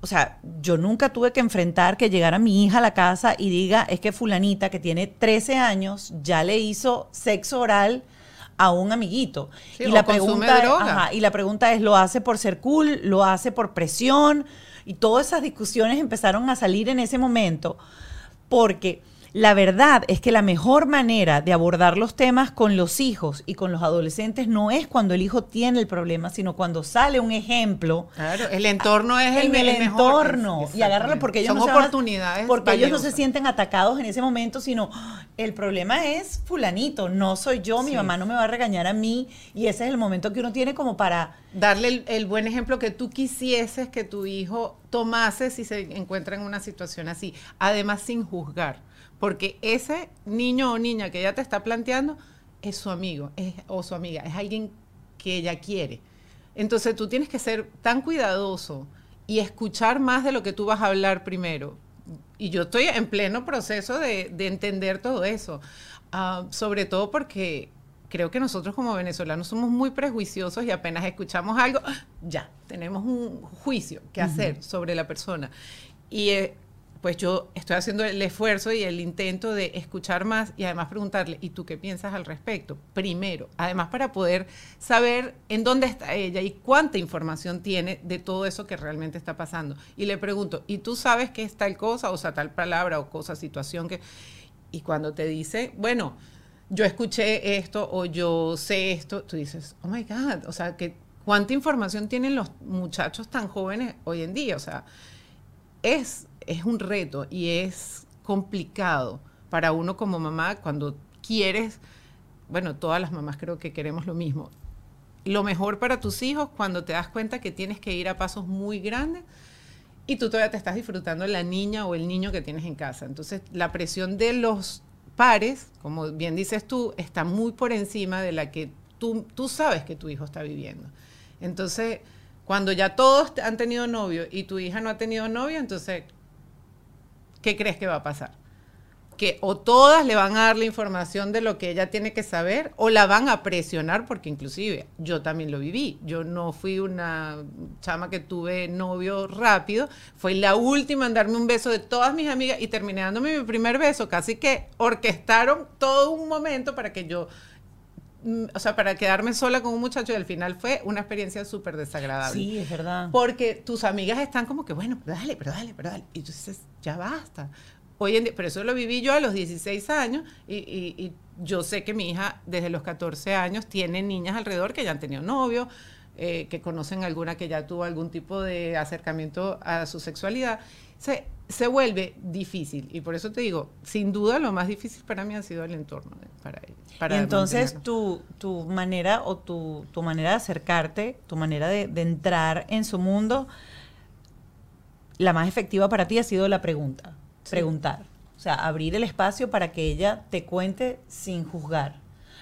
o sea, yo nunca tuve que enfrentar que llegara mi hija a la casa y diga, es que fulanita que tiene 13 años ya le hizo sexo oral a un amiguito. y, la pregunta, y la pregunta es, ¿lo hace por ser cool? ¿Lo hace por presión? Y todas esas discusiones empezaron a salir en ese momento porque la verdad es que la mejor manera de abordar los temas con los hijos y con los adolescentes no es cuando el hijo tiene el problema, sino cuando sale un ejemplo. Claro, el entorno es el, el, entorno. Y agárralo porque ellos son oportunidades porque ellos no se sienten atacados en ese momento, sino el problema es fulanito, no soy yo, mi mamá no me va a regañar a mí y ese es el momento que uno tiene como para darle el, buen ejemplo que tú quisieses que tu hijo tomase si se encuentra en una situación así, además sin juzgar porque ese niño o niña que ella te está planteando es su amigo o su amiga, es alguien que ella quiere. Entonces tú tienes que ser tan cuidadoso y escuchar más de lo que tú vas a hablar primero. Y yo estoy en pleno proceso de, entender todo eso, ah, sobre todo porque creo que nosotros como venezolanos somos muy prejuiciosos y apenas escuchamos algo, ya, tenemos un juicio que hacer sobre la persona. Y eh, pues yo estoy haciendo el esfuerzo y el intento de escuchar más y además preguntarle, ¿y tú qué piensas al respecto? Primero, además para poder saber en dónde está ella y cuánta información tiene de todo eso que realmente está pasando. Y le pregunto, ¿y tú sabes qué es tal cosa, o sea, tal palabra o cosa, situación que... Y cuando te dice, bueno, yo escuché esto o yo sé esto, tú dices, oh my God, o sea, que cuánta información tienen los muchachos tan jóvenes hoy en día, o sea, es es un reto y es complicado para uno como mamá cuando quieres, bueno, todas las mamás creo que queremos lo mismo. Lo mejor para tus hijos cuando te das cuenta que tienes que ir a pasos muy grandes y tú todavía te estás disfrutando la niña o el niño que tienes en casa. Entonces, la presión de los pares, como bien dices tú, está muy por encima de la que tú, tú sabes que tu hijo está viviendo. Entonces, cuando ya todos han tenido novio y tu hija no ha tenido novio, entonces ¿qué crees que va a pasar? Que o todas le van a dar la información de lo que ella tiene que saber o la van a presionar, porque inclusive yo también lo viví. Yo no fui una chama que tuve novio rápido, fue la última en darme un beso de todas mis amigas y terminé dándome mi primer beso. Casi que orquestaron todo un momento para que yo mm, o sea, para quedarme sola con un muchacho y al final fue una experiencia súper desagradable. Sí, es verdad. Porque tus amigas están como que, bueno, pero dale, pero dale, pero dale. Y tú dices, ya basta. Hoy en día, pero eso lo viví yo a los 16 años y, yo sé que mi hija desde los 14 años tiene niñas alrededor que ya han tenido novio, eh, que conocen alguna que ya tuvo algún tipo de acercamiento a su sexualidad. Se, se vuelve difícil y por eso te digo, sin duda lo más difícil para mí ha sido el entorno para Para y entonces tu, tu, manera o tu, tu, manera de acercarte, tu manera de, de entrar en su mundo, la más efectiva para ti ha sido la pregunta, preguntar. O sea, abrir el espacio para que ella te cuente sin juzgar.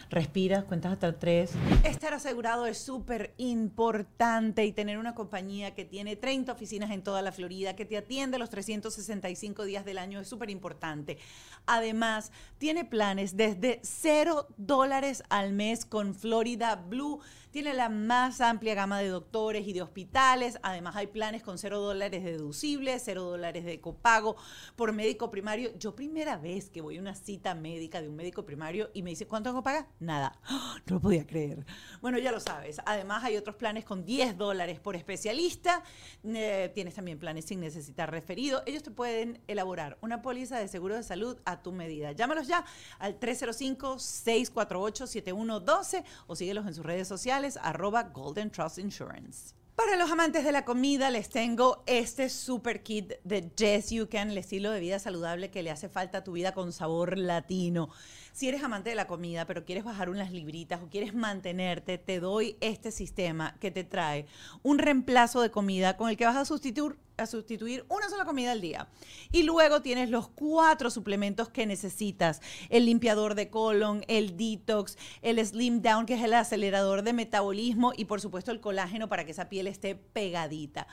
respiras, cuentas hasta tres. Estar asegurado es súper importante y tener una compañía que tiene 30 oficinas en toda la Florida, que te atiende los 365 días del año es súper importante. Además, tiene planes desde 0 dólares al mes con Florida Blue tiene la más amplia gama de doctores y de hospitales. Además, hay planes con cero dólares deducibles, cero dólares de copago por médico primario. Yo primera vez que voy a una cita médica de un médico primario y me dice, ¿cuánto tengo que pagar? Nada. No lo podía creer. Bueno, ya lo sabes. Además, hay otros planes con 10 dólares por especialista. Eh, tienes también planes sin necesitar referido. Ellos te pueden elaborar una póliza de seguro de salud a tu medida. Llámalos ya al 305-648-7112 o síguelos en sus redes sociales arroba Golden Trust Insurance. Para los amantes de la comida les tengo este super kit de Jess You Can, el estilo de vida saludable que le hace falta a tu vida con sabor latino. Si eres amante de la comida, pero quieres bajar unas libritas o quieres mantenerte, te doy este sistema que te trae un reemplazo de comida con el que vas a sustituir, a sustituir una sola comida al día. Y luego tienes los cuatro suplementos que necesitas. El limpiador de colon, el detox, el slim down, que es el acelerador de metabolismo y por supuesto el colágeno para que esa piel esté pegadita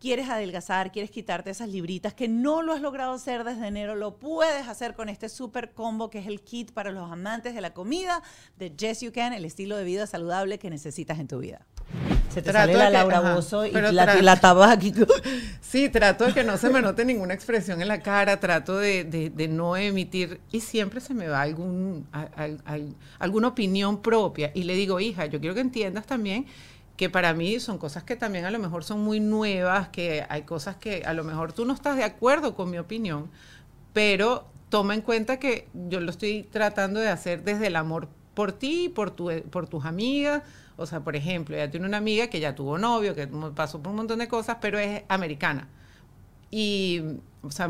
quieres adelgazar, quieres quitarte esas libritas que no lo has logrado hacer desde enero, lo puedes hacer con este super combo que es el kit para los amantes de la comida de Yes You Can, el estilo de vida saludable que necesitas en tu vida. Se te sale la Laura Bozo y la, la. Sí, trato de que no se me note ninguna expresión en la cara, trato de, no emitir y siempre se me va algún, alguna opinión propia y le digo, hija, yo quiero que entiendas también que para mí son cosas que también a lo mejor son muy nuevas, que hay cosas que a lo mejor tú no estás de acuerdo con mi opinión, pero toma en cuenta que yo lo estoy tratando de hacer desde el amor por ti, por, tu, por tus amigas. O sea, por ejemplo, ella tiene una amiga que ya tuvo novio, que pasó por un montón de cosas, pero es americana. Y, o sea,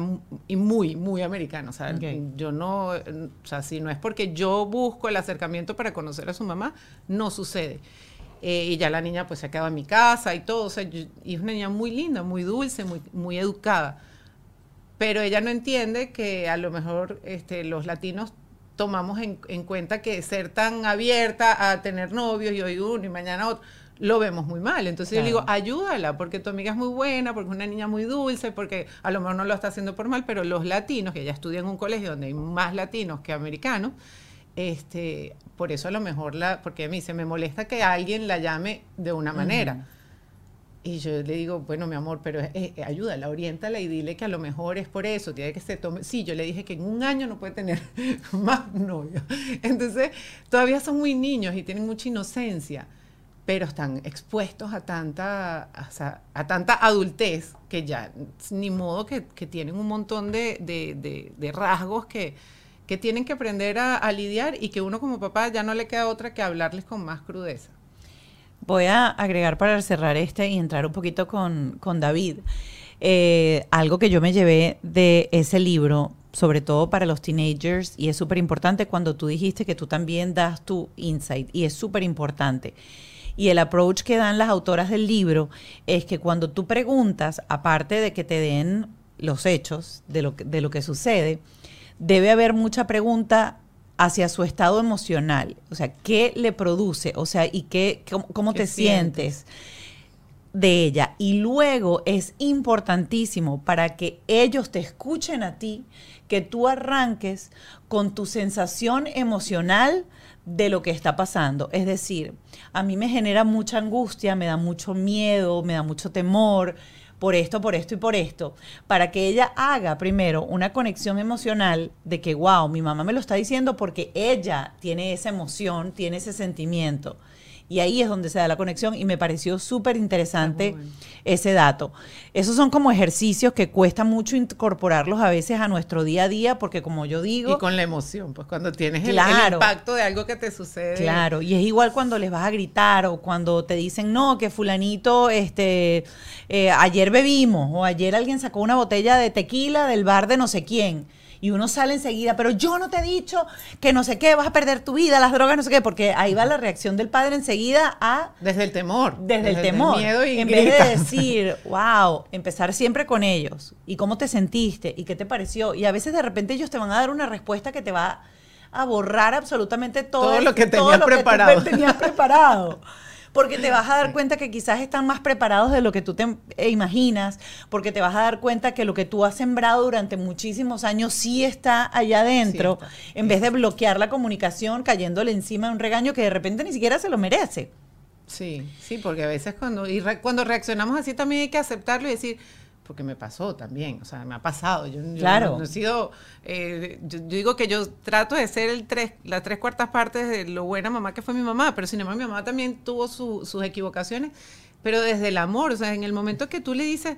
y muy, muy americana. O sea, yo no, o sea, si no es porque yo busco el acercamiento para conocer a su mamá, no sucede. Eh, y ya la niña pues se ha quedado en mi casa y todo, o sea, y es una niña muy linda, muy dulce, muy, muy educada. Pero ella no entiende que a lo mejor este, los latinos tomamos en, cuenta que ser tan abierta a tener novios y hoy uno y mañana otro, lo vemos muy mal. Entonces yo le digo, ayúdala, porque tu amiga es muy buena, porque es una niña muy dulce, porque a lo mejor no lo está haciendo por mal, pero los latinos, que ella estudia en un colegio donde hay más latinos que americanos, este, por eso a lo mejor la, porque a mí se me molesta que alguien la llame de una manera. Y yo le digo, bueno, mi amor, pero eh, eh, ayúdala, oriéntala y dile que a lo mejor es por eso, tiene que se tome. Sí, yo le dije que en un año no puede tener más novios. Entonces, todavía son muy niños y tienen mucha inocencia, pero están expuestos a tanta, a, tanta adultez que ya, ni modo que, tienen un montón de rasgos que, que tienen que aprender a, lidiar y que uno como papá ya no le queda otra que hablarles con más crudeza. Voy a agregar para cerrar este y entrar un poquito con, David. Eh, algo que yo me llevé de ese libro, sobre todo para los teenagers, y es súper importante cuando tú dijiste que tú también das tu insight, y es súper importante. Y el approach que dan las autoras del libro es que cuando tú preguntas, aparte de que te den los hechos de lo que sucede, debe haber mucha pregunta hacia su estado emocional, o sea, ¿qué le produce? O sea, ¿y qué, cómo, te sientes? de ella. Y luego es importantísimo para que ellos te escuchen a ti, que tú arranques con tu sensación emocional de lo que está pasando. Es decir, a mí me genera mucha angustia, me da mucho miedo, me da mucho temor, por esto, por esto y por esto, para que ella haga primero una conexión emocional de que, wow, mi mamá me lo está diciendo porque ella tiene esa emoción, tiene ese sentimiento. Y ahí es donde se da la conexión y me pareció súper interesante ese dato. Esos son como ejercicios que cuesta mucho incorporarlos a veces a nuestro día a día porque como yo digo... Y con la emoción, pues cuando tienes el, impacto de algo que te sucede. Claro, y es igual cuando les vas a gritar o cuando te dicen, no, que fulanito, este, eh, ayer bebimos o ayer alguien sacó una botella de tequila del bar de no sé quién y uno sale enseguida, pero yo no te he dicho que no sé qué, vas a perder tu vida, las drogas, no sé qué, porque ahí va la reacción del padre enseguida a... Desde el temor. Desde, el temor. miedo y en vez de decir, wow, empezar siempre con ellos y cómo te sentiste y qué te pareció. Y a veces de repente ellos te van a dar una respuesta que te va a borrar absolutamente todo, Todo lo que todo tenías lo que tú preparado. tenías preparado. Porque te vas a dar cuenta que quizás están más preparados de lo que tú te eh, imaginas, porque te vas a dar cuenta que lo que tú has sembrado durante muchísimos años sí está allá adentro, está. en vez de bloquear la comunicación cayéndole encima de un regaño que de repente ni siquiera se lo merece. Sí, sí, porque a veces cuando, y re- cuando reaccionamos así también hay que aceptarlo y decir, porque me pasó también, o sea, me ha pasado. Yo, yo Claro. no, no he sido, eh, yo, yo digo que yo trato de ser el tres, las tres cuartas partes de lo buena mamá que fue mi mamá, pero sin embargo mi mamá también tuvo su- sus equivocaciones, pero desde el amor, o sea, en el momento que tú le dices,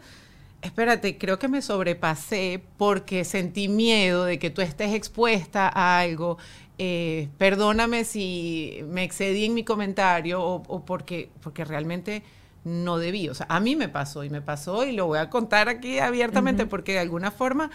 espérate, creo que me sobrepasé porque sentí miedo de que tú estés expuesta a algo. eh, perdóname si me excedí en mi comentario o, o porque, porque realmente no debí. O sea, a mí me pasó y me pasó y lo voy a contar aquí abiertamente porque de alguna forma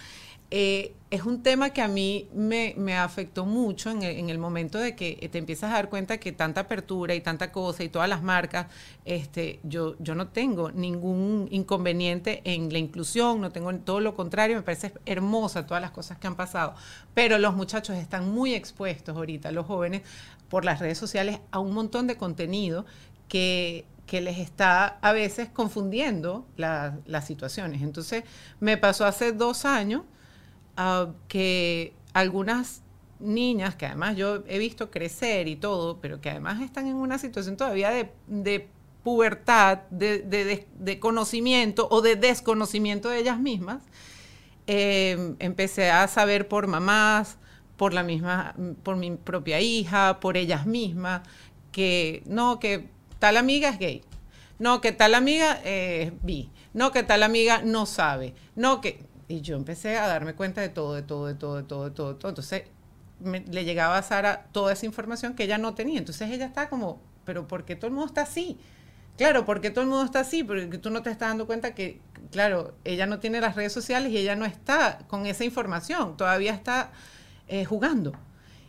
eh, es un tema que a mí me, me afectó mucho en el, en el momento de que te empiezas a dar cuenta que tanta apertura y tanta cosa y todas las marcas, este, yo, yo no tengo ningún inconveniente en la inclusión, no tengo todo lo contrario, me parece hermosa todas las cosas que han pasado, pero los muchachos están muy expuestos ahorita, los jóvenes, por las redes sociales a un montón de contenido que, que les está a veces confundiendo la- las situaciones. Entonces, me pasó hace dos años ah, que algunas niñas, que además yo he visto crecer y todo, pero que además están en una situación todavía de, pubertad, de, conocimiento o de desconocimiento de ellas mismas, eh, empecé a saber por mamás, por la misma, por mi propia hija, por ellas mismas, que no, que tal amiga es gay, no, que tal amiga es bi, no, que tal amiga no sabe, no, que... Y yo empecé a darme cuenta de todo, de todo, de todo, de todo, de todo. de todo. Entonces le llegaba a Sara toda esa información que ella no tenía. Entonces ella está como, pero ¿por qué todo el mundo está así? Claro, porque todo el mundo está así, porque tú no te estás dando cuenta que, claro, ella no tiene las redes sociales y ella no está con esa información, todavía está eh, jugando.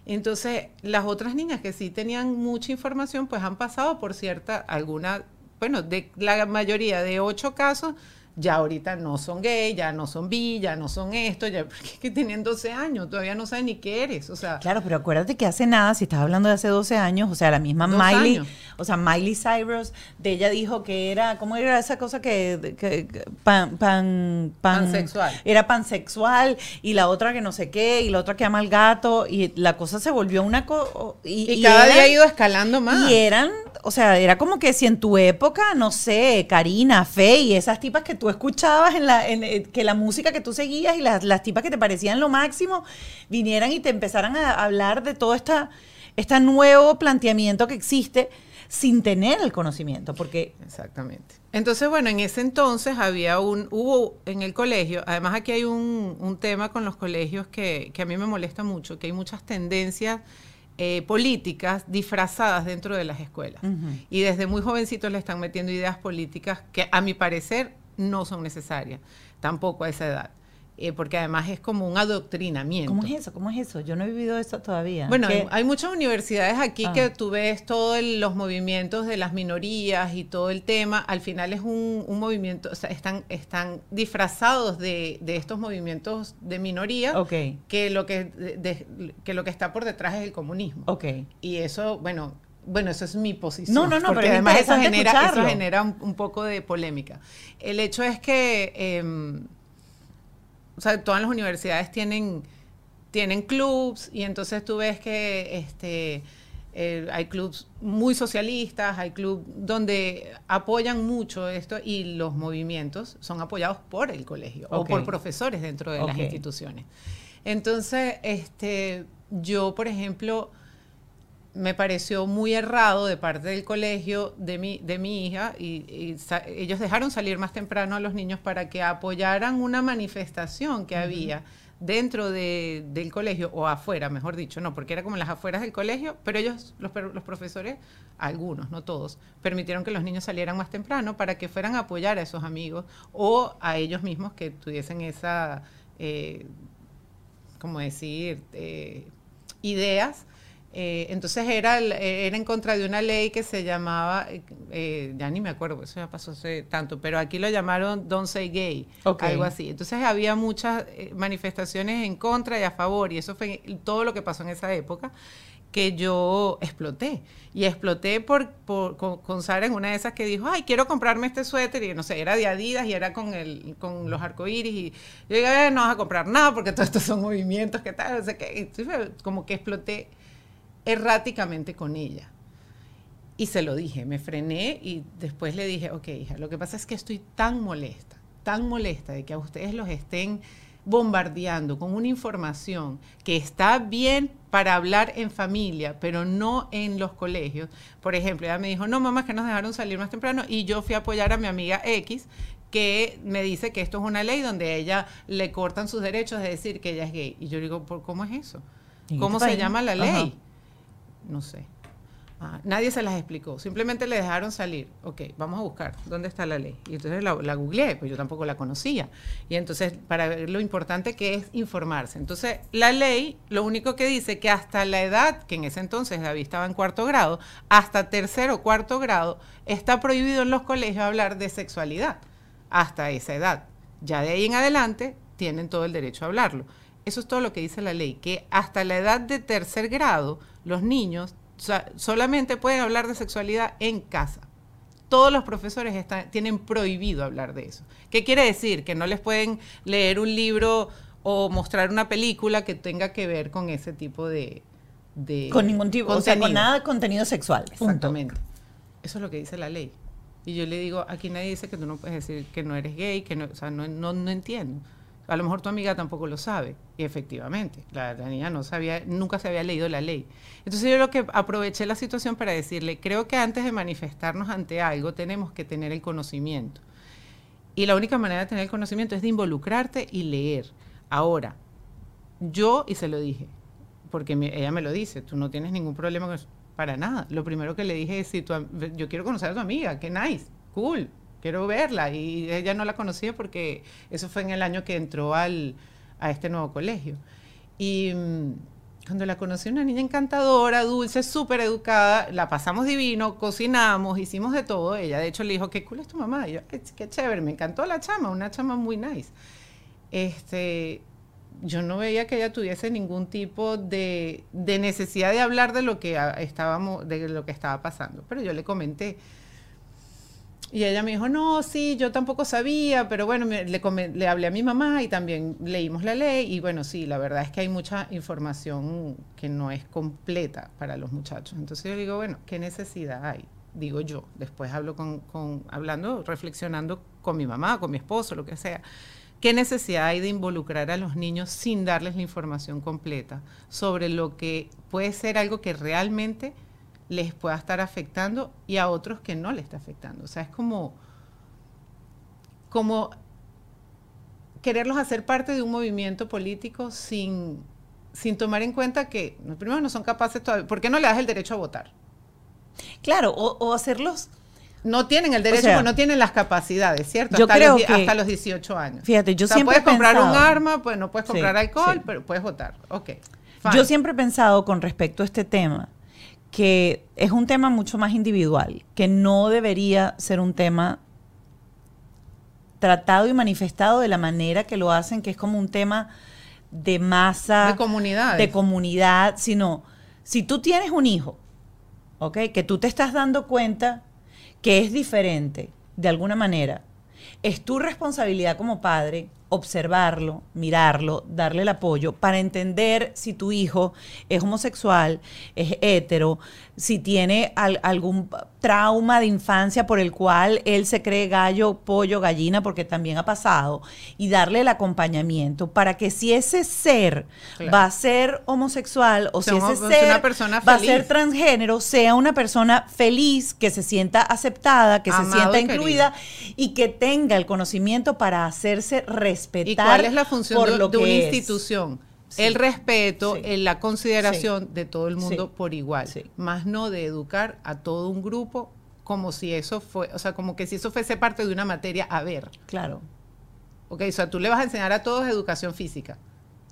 Entonces, las otras niñas que sí tenían mucha información, pues han pasado por cierta, alguna, bueno, de la mayoría de ocho casos, ya ahorita no son gay, ya no son bi, ya no son esto, ya, porque es que tienen 12 años, todavía no saben ni qué eres, o sea, Claro, pero acuérdate que hace nada, si estás hablando de hace 12 años, o sea, la misma Miley, años. o sea, Miley Cyrus, de ella dijo que era, ¿cómo era esa cosa que, que- que- pan, pan, pan, Pansexual. Era pansexual, y la otra que no sé qué, y la otra que ama al gato, y la cosa se volvió una cosa... y, cada día ha ido escalando más. Y eran, o sea, era como que si en tu época, no sé, Karina, Fe y esas tipas que tú escuchabas en la, en, eh, que la música que tú seguías y las, las tipas que te parecían lo máximo, vinieran y te empezaran a hablar de todo esta, este nuevo planteamiento que existe sin tener el conocimiento, porque Exactamente. Entonces, bueno, en ese entonces había un, hubo en el colegio, además aquí hay un, un tema con los colegios que, que a mí me molesta mucho, que hay muchas tendencias eh, políticas disfrazadas dentro de las escuelas. Y desde muy jovencitos le están metiendo ideas políticas que a mi parecer no son necesarias, tampoco a esa edad. eh, porque además es como un adoctrinamiento. ¿cómo es eso? ¿Cómo es eso? Yo no he vivido eso todavía. Bueno, hay, hay muchas universidades aquí Ah. que tú ves todos los movimientos de las minorías y todo el tema. Al final es un, un movimiento, o sea, están, están disfrazados de, de estos movimientos de minoría que, lo que, de- que lo que está por detrás es el comunismo. ok. Y eso, bueno, bueno, eso es mi posición. No, no, no, porque pero además eso genera, eso genera un, un poco de polémica. El hecho es que, em, o sea, todas las universidades tienen, tienen clubs y entonces tú ves que este, eh, hay clubs muy socialistas, hay clubs donde apoyan mucho esto y los movimientos son apoyados por el colegio o por profesores dentro de las instituciones. Entonces, este, yo, por ejemplo, me pareció muy errado de parte del colegio de mi, de mi hija y, ellos dejaron salir más temprano a los niños para que apoyaran una manifestación que había dentro de- del colegio o afuera, mejor dicho, no, porque era como las afueras del colegio, pero ellos, los, los profesores, algunos, no todos, permitieron que los niños salieran más temprano para que fueran a apoyar a esos amigos o a ellos mismos que tuviesen esa, eh, como decir, eh, ideas Eh, entonces era, era en contra de una ley que se llamaba, eh, ya ni me acuerdo, eso ya pasó hace tanto, pero aquí lo llamaron Don't Say Gay, algo así. Entonces había muchas manifestaciones en contra y a favor, y eso fue todo lo que pasó en esa época que yo exploté. Y exploté por, con, Sara en una de esas que dijo, ay, quiero comprarme este suéter. Y no sé, era de Adidas y era con, el, con los arcoíris. Y yo dije, no vas a comprar nada porque todos estos son movimientos que tal. O sea, que, como que exploté erráticamente con ella. Y se lo dije, me frené y después le dije, ok, hija, lo que pasa es que estoy tan molesta, tan molesta de que a ustedes los estén bombardeando con una información que está bien para hablar en familia, pero no en los colegios. Por ejemplo, ella me dijo, no, mamá, que nos dejaron salir más temprano y yo fui a apoyar a mi amiga X que me dice que esto es una ley donde a ella le cortan sus derechos de decir que ella es gay. Y yo digo, ¿cómo es eso? ¿Cómo se llama la ley? No sé. Ah, nadie se las explicó, simplemente le dejaron salir. Ok, vamos a buscar dónde está la ley. Y entonces la, googleé, pues yo tampoco la conocía. Y entonces, para ver lo importante que es informarse. Entonces, la ley lo único que dice que hasta la edad, que en ese entonces David estaba en cuarto grado, hasta tercero o cuarto grado, está prohibido en los colegios hablar de sexualidad. Hasta esa edad. Ya de ahí en adelante tienen todo el derecho a hablarlo. Eso es todo lo que dice la ley, que hasta la edad de tercer grado los niños solamente pueden hablar de sexualidad en casa. Todos los profesores están, tienen prohibido hablar de eso. ¿Qué quiere decir? Que no les pueden leer un libro o mostrar una película que tenga que ver con ese tipo de... con ningún tipo, o sea, con nada de contenido sexual. Exactamente. Eso es lo que dice la ley. Y yo le digo, aquí nadie dice que tú no puedes decir que no eres gay, que no, o sea, no, no, no entiendo. A lo mejor tu amiga tampoco lo sabe. Y efectivamente, la, niña no sabía, nunca se había leído la ley. Entonces yo lo que aproveché la situación para decirle, creo que antes de manifestarnos ante algo tenemos que tener el conocimiento. Y la única manera de tener el conocimiento es de involucrarte y leer. Ahora, yo, y se lo dije, porque ella me lo dice, tú no tienes ningún problema con eso. Para nada. Lo primero que le dije es, si tu, yo quiero conocer a tu amiga, qué nice, cool, quiero verla. Y ella no la conocía porque eso fue en el año que entró al, a este nuevo colegio. Y mm, cuando la conocí, una niña encantadora, dulce, súper educada, la pasamos divino, cocinamos, hicimos de todo. Ella, de hecho, le dijo, qué cool es tu mamá. Y yo, qué chévere, me encantó la chama, una chama muy nice. Este, yo no veía que ella tuviese ningún tipo de, de necesidad de hablar de lo que estábamos, de lo que estaba pasando. Pero yo le comenté, y ella me dijo, no, sí, yo tampoco sabía, pero bueno, le, le, hablé a mi mamá y también leímos la ley y bueno, sí, la verdad es que hay mucha información que no es completa para los muchachos. Entonces yo digo, bueno, ¿qué necesidad hay? Digo yo, después hablo con, con hablando, reflexionando con mi mamá, con mi esposo, lo que sea. ¿Qué necesidad hay de involucrar a los niños sin darles la información completa sobre lo que puede ser algo que realmente les pueda estar afectando y a otros que no les está afectando. O sea, es como, como quererlos hacer parte de un movimiento político sin, sin tomar en cuenta que, primero, no son capaces todavía. ¿Por qué no le das el derecho a votar? Claro, o, hacerlos. No tienen el derecho, o no tienen las capacidades, ¿cierto? Yo hasta, creo los, que, hasta los 18 años. Fíjate, yo siempre. Puedes comprar un arma, pues no puedes comprar alcohol, pero puedes votar. Ok. Yo siempre he pensado con respecto a este tema que es un tema mucho más individual, que no debería ser un tema tratado y manifestado de la manera que lo hacen, que es como un tema de masa, de comunidad, de comunidad, sino si tú tienes un hijo, ¿ok? Que tú te estás dando cuenta que es diferente de alguna manera, es tu responsabilidad como padre observarlo, mirarlo, darle el apoyo para entender si tu hijo es homosexual, es hetero, si tiene algún trauma de infancia por el cual él se cree gallo, pollo, gallina, porque también ha pasado, y darle el acompañamiento para que si ese ser va a ser homosexual o si ese ser va a ser transgénero, sea una persona feliz, que se sienta aceptada, que se sienta incluida y que tenga el conocimiento para hacerse respetar. ¿Y cuál es la función de, una institución? el respeto, la consideración de todo el mundo por igual, más no de educar a todo un grupo como si eso fue, o sea, como que si eso fuese parte de una materia a ver. Claro. Ok, o sea, tú le vas a enseñar a todos educación física,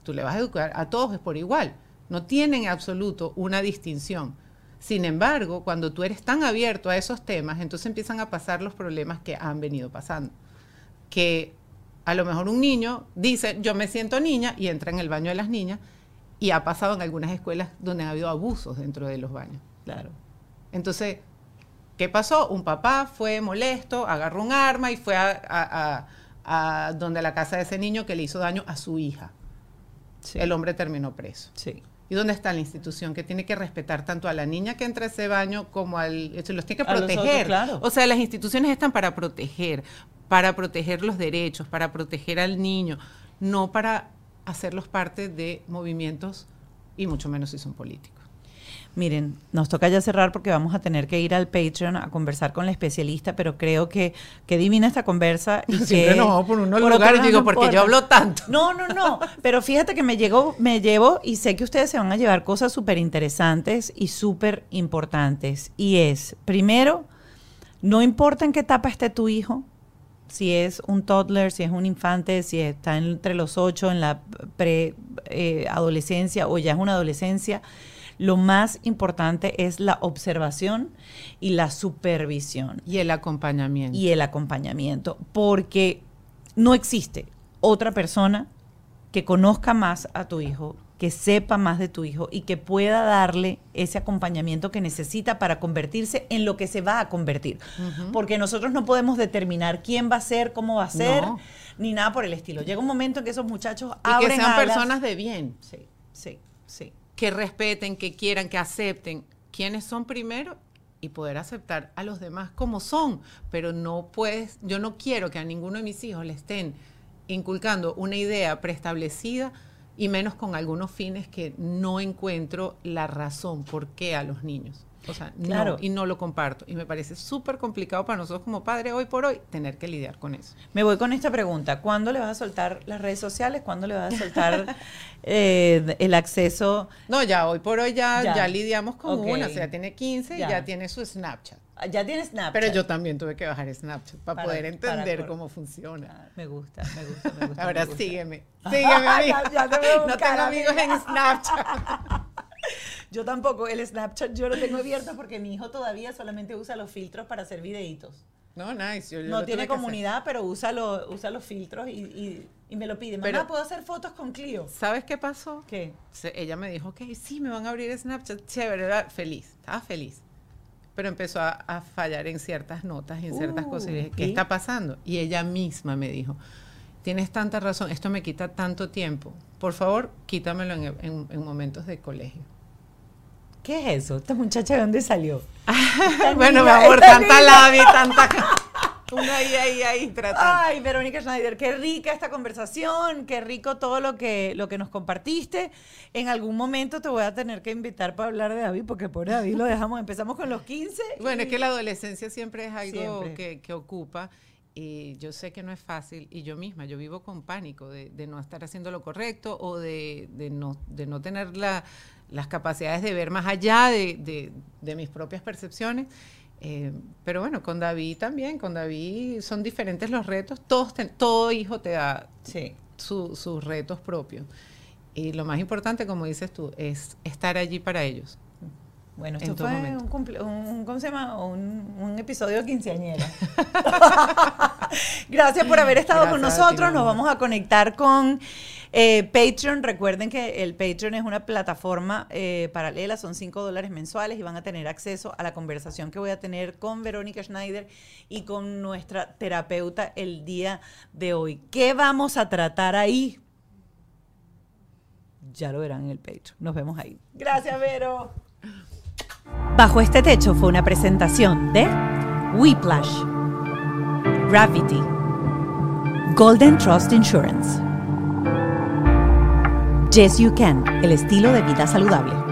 tú le vas a educar a todos por igual. no tienen en absoluto una distinción. Sin embargo, cuando tú eres tan abierto a esos temas, entonces empiezan a pasar los problemas que han venido pasando. Que a lo mejor un niño dice, yo me siento niña y entra en el baño de las niñas y ha pasado en algunas escuelas donde ha habido abusos dentro de los baños. Claro. Entonces, ¿qué pasó? Un papá fue molesto, agarró un arma y fue a, a- a- a donde la casa de ese niño que le hizo daño a su hija. Sí. El hombre terminó preso. Sí. ¿Y dónde está la institución que tiene que respetar tanto a la niña que entra a ese baño como al... Se los tiene que otros, proteger. claro. O sea, las instituciones están para proteger, para proteger los derechos, para proteger al niño, no para hacerlos parte de movimientos y mucho menos si son políticos. Miren, nos toca ya cerrar porque vamos a tener que ir al Patreon a conversar con la especialista, pero creo que, que divina esta conversa. Y Siempre que, nos vamos por unos otro lugares, digo, no porque yo hablo tanto. No, no, no. Pero fíjate que me llegó, me llevo y sé que ustedes se van a llevar cosas súper interesantes y súper importantes. Y es, primero, no importa en qué etapa esté tu hijo, si es un toddler, si es un infante, si está entre los ocho, en la pre-adolescencia o ya es una adolescencia, lo más importante es la observación y la supervisión Y el acompañamiento. y el acompañamiento, porque no existe otra persona que conozca más a tu hijo, que sepa más de tu hijo y que pueda darle ese acompañamiento que necesita para convertirse en lo que se va a convertir. Porque nosotros no podemos determinar quién va a ser, cómo va a ser, No. ni nada por el estilo. Llega un momento en que esos muchachos y abren que sean alas. personas de bien, Sí, sí, sí. Que respeten, que quieran, que acepten quiénes son primero y poder aceptar a los demás como son. Pero no puedes, yo no quiero que a ninguno de mis hijos le estén inculcando una idea preestablecida y menos con algunos fines que no encuentro la razón por qué a los niños. O sea, Claro. no, y no lo comparto. Y me parece súper complicado para nosotros como padres hoy por hoy tener que lidiar con eso. Me voy con esta pregunta. ¿Cuándo le vas a soltar las redes sociales? ¿Cuándo le vas a soltar eh, el acceso? No, ya hoy por hoy ya, Ya. ya. lidiamos con una, o sea, tiene 15 Ya. y ya tiene su Snapchat. Ah, Ya tienes Snapchat. Pero yo también tuve que bajar Snapchat para, Para- poder entender cómo funciona. Ah, Me gusta, me gusta, me gusta. Ahora me gusta. sígueme. Sígueme, amiga. Ya- ya te voy a no tengo amigos en Snapchat. Yo tampoco. El Snapchat yo lo tengo abierto porque mi hijo todavía solamente usa los filtros para hacer videitos. No, nice. yo- yo No tiene comunidad, pero usa, lo- usa los filtros y, y- y me lo pide. Mamá, Pero- ¿puedo hacer fotos con Clio? ¿Sabes qué pasó? ¿Qué? Se- ella me dijo, ok, sí, me van a abrir Snapchat. Chévere, era feliz. Estaba feliz. Pero empezó a, a fallar en ciertas notas y en ciertas Uh, cosas. Y dije, ¿qué ¿y? está pasando? Y ella misma me dijo, tienes tanta razón, esto me quita tanto tiempo. Por favor, quítamelo en, en- en momentos de colegio. ¿Qué es eso? ¿Esta muchacha de dónde salió? bueno, mi amor, tanta labia tanta... Uno ahí, ahí, ahí, tratando. Ay, Verónica Schneider, qué rica esta conversación, qué rico todo lo que, lo que nos compartiste. En algún momento te voy a tener que invitar para hablar de David, porque por David lo dejamos, empezamos con los 15. Bueno, y- es que la adolescencia siempre es algo Siempre. que, que ocupa y yo sé que no es fácil y yo misma, yo vivo con pánico de, de no estar haciendo lo correcto o de, de no, de no tener la- las capacidades de ver más allá de, de- de mis propias percepciones. Eh, pero bueno, con David también, con David son diferentes los retos, Todos ten- todo hijo te da Sí. su- sus retos propios. Y lo más importante, como dices tú, es estar allí para ellos. Bueno, En esto fue un, cumple- un- ¿cómo se llama? Un, un episodio de quinceañera. Gracias por haber estado con Gracias nosotros. Nos vamos a conectar con eh, Patreon. Recuerden que el Patreon es una plataforma eh, paralela, son 5 dólares mensuales y van a tener acceso a la conversación que voy a tener con Verónica Schneider y con nuestra terapeuta el día de hoy. ¿Qué vamos a tratar ahí? Ya lo verán en el Patreon. Nos vemos ahí. Gracias, Vero. Bajo este techo fue una presentación de Whiplash, Gravity, Golden Trust Insurance, Yes You Can, el estilo de vida saludable.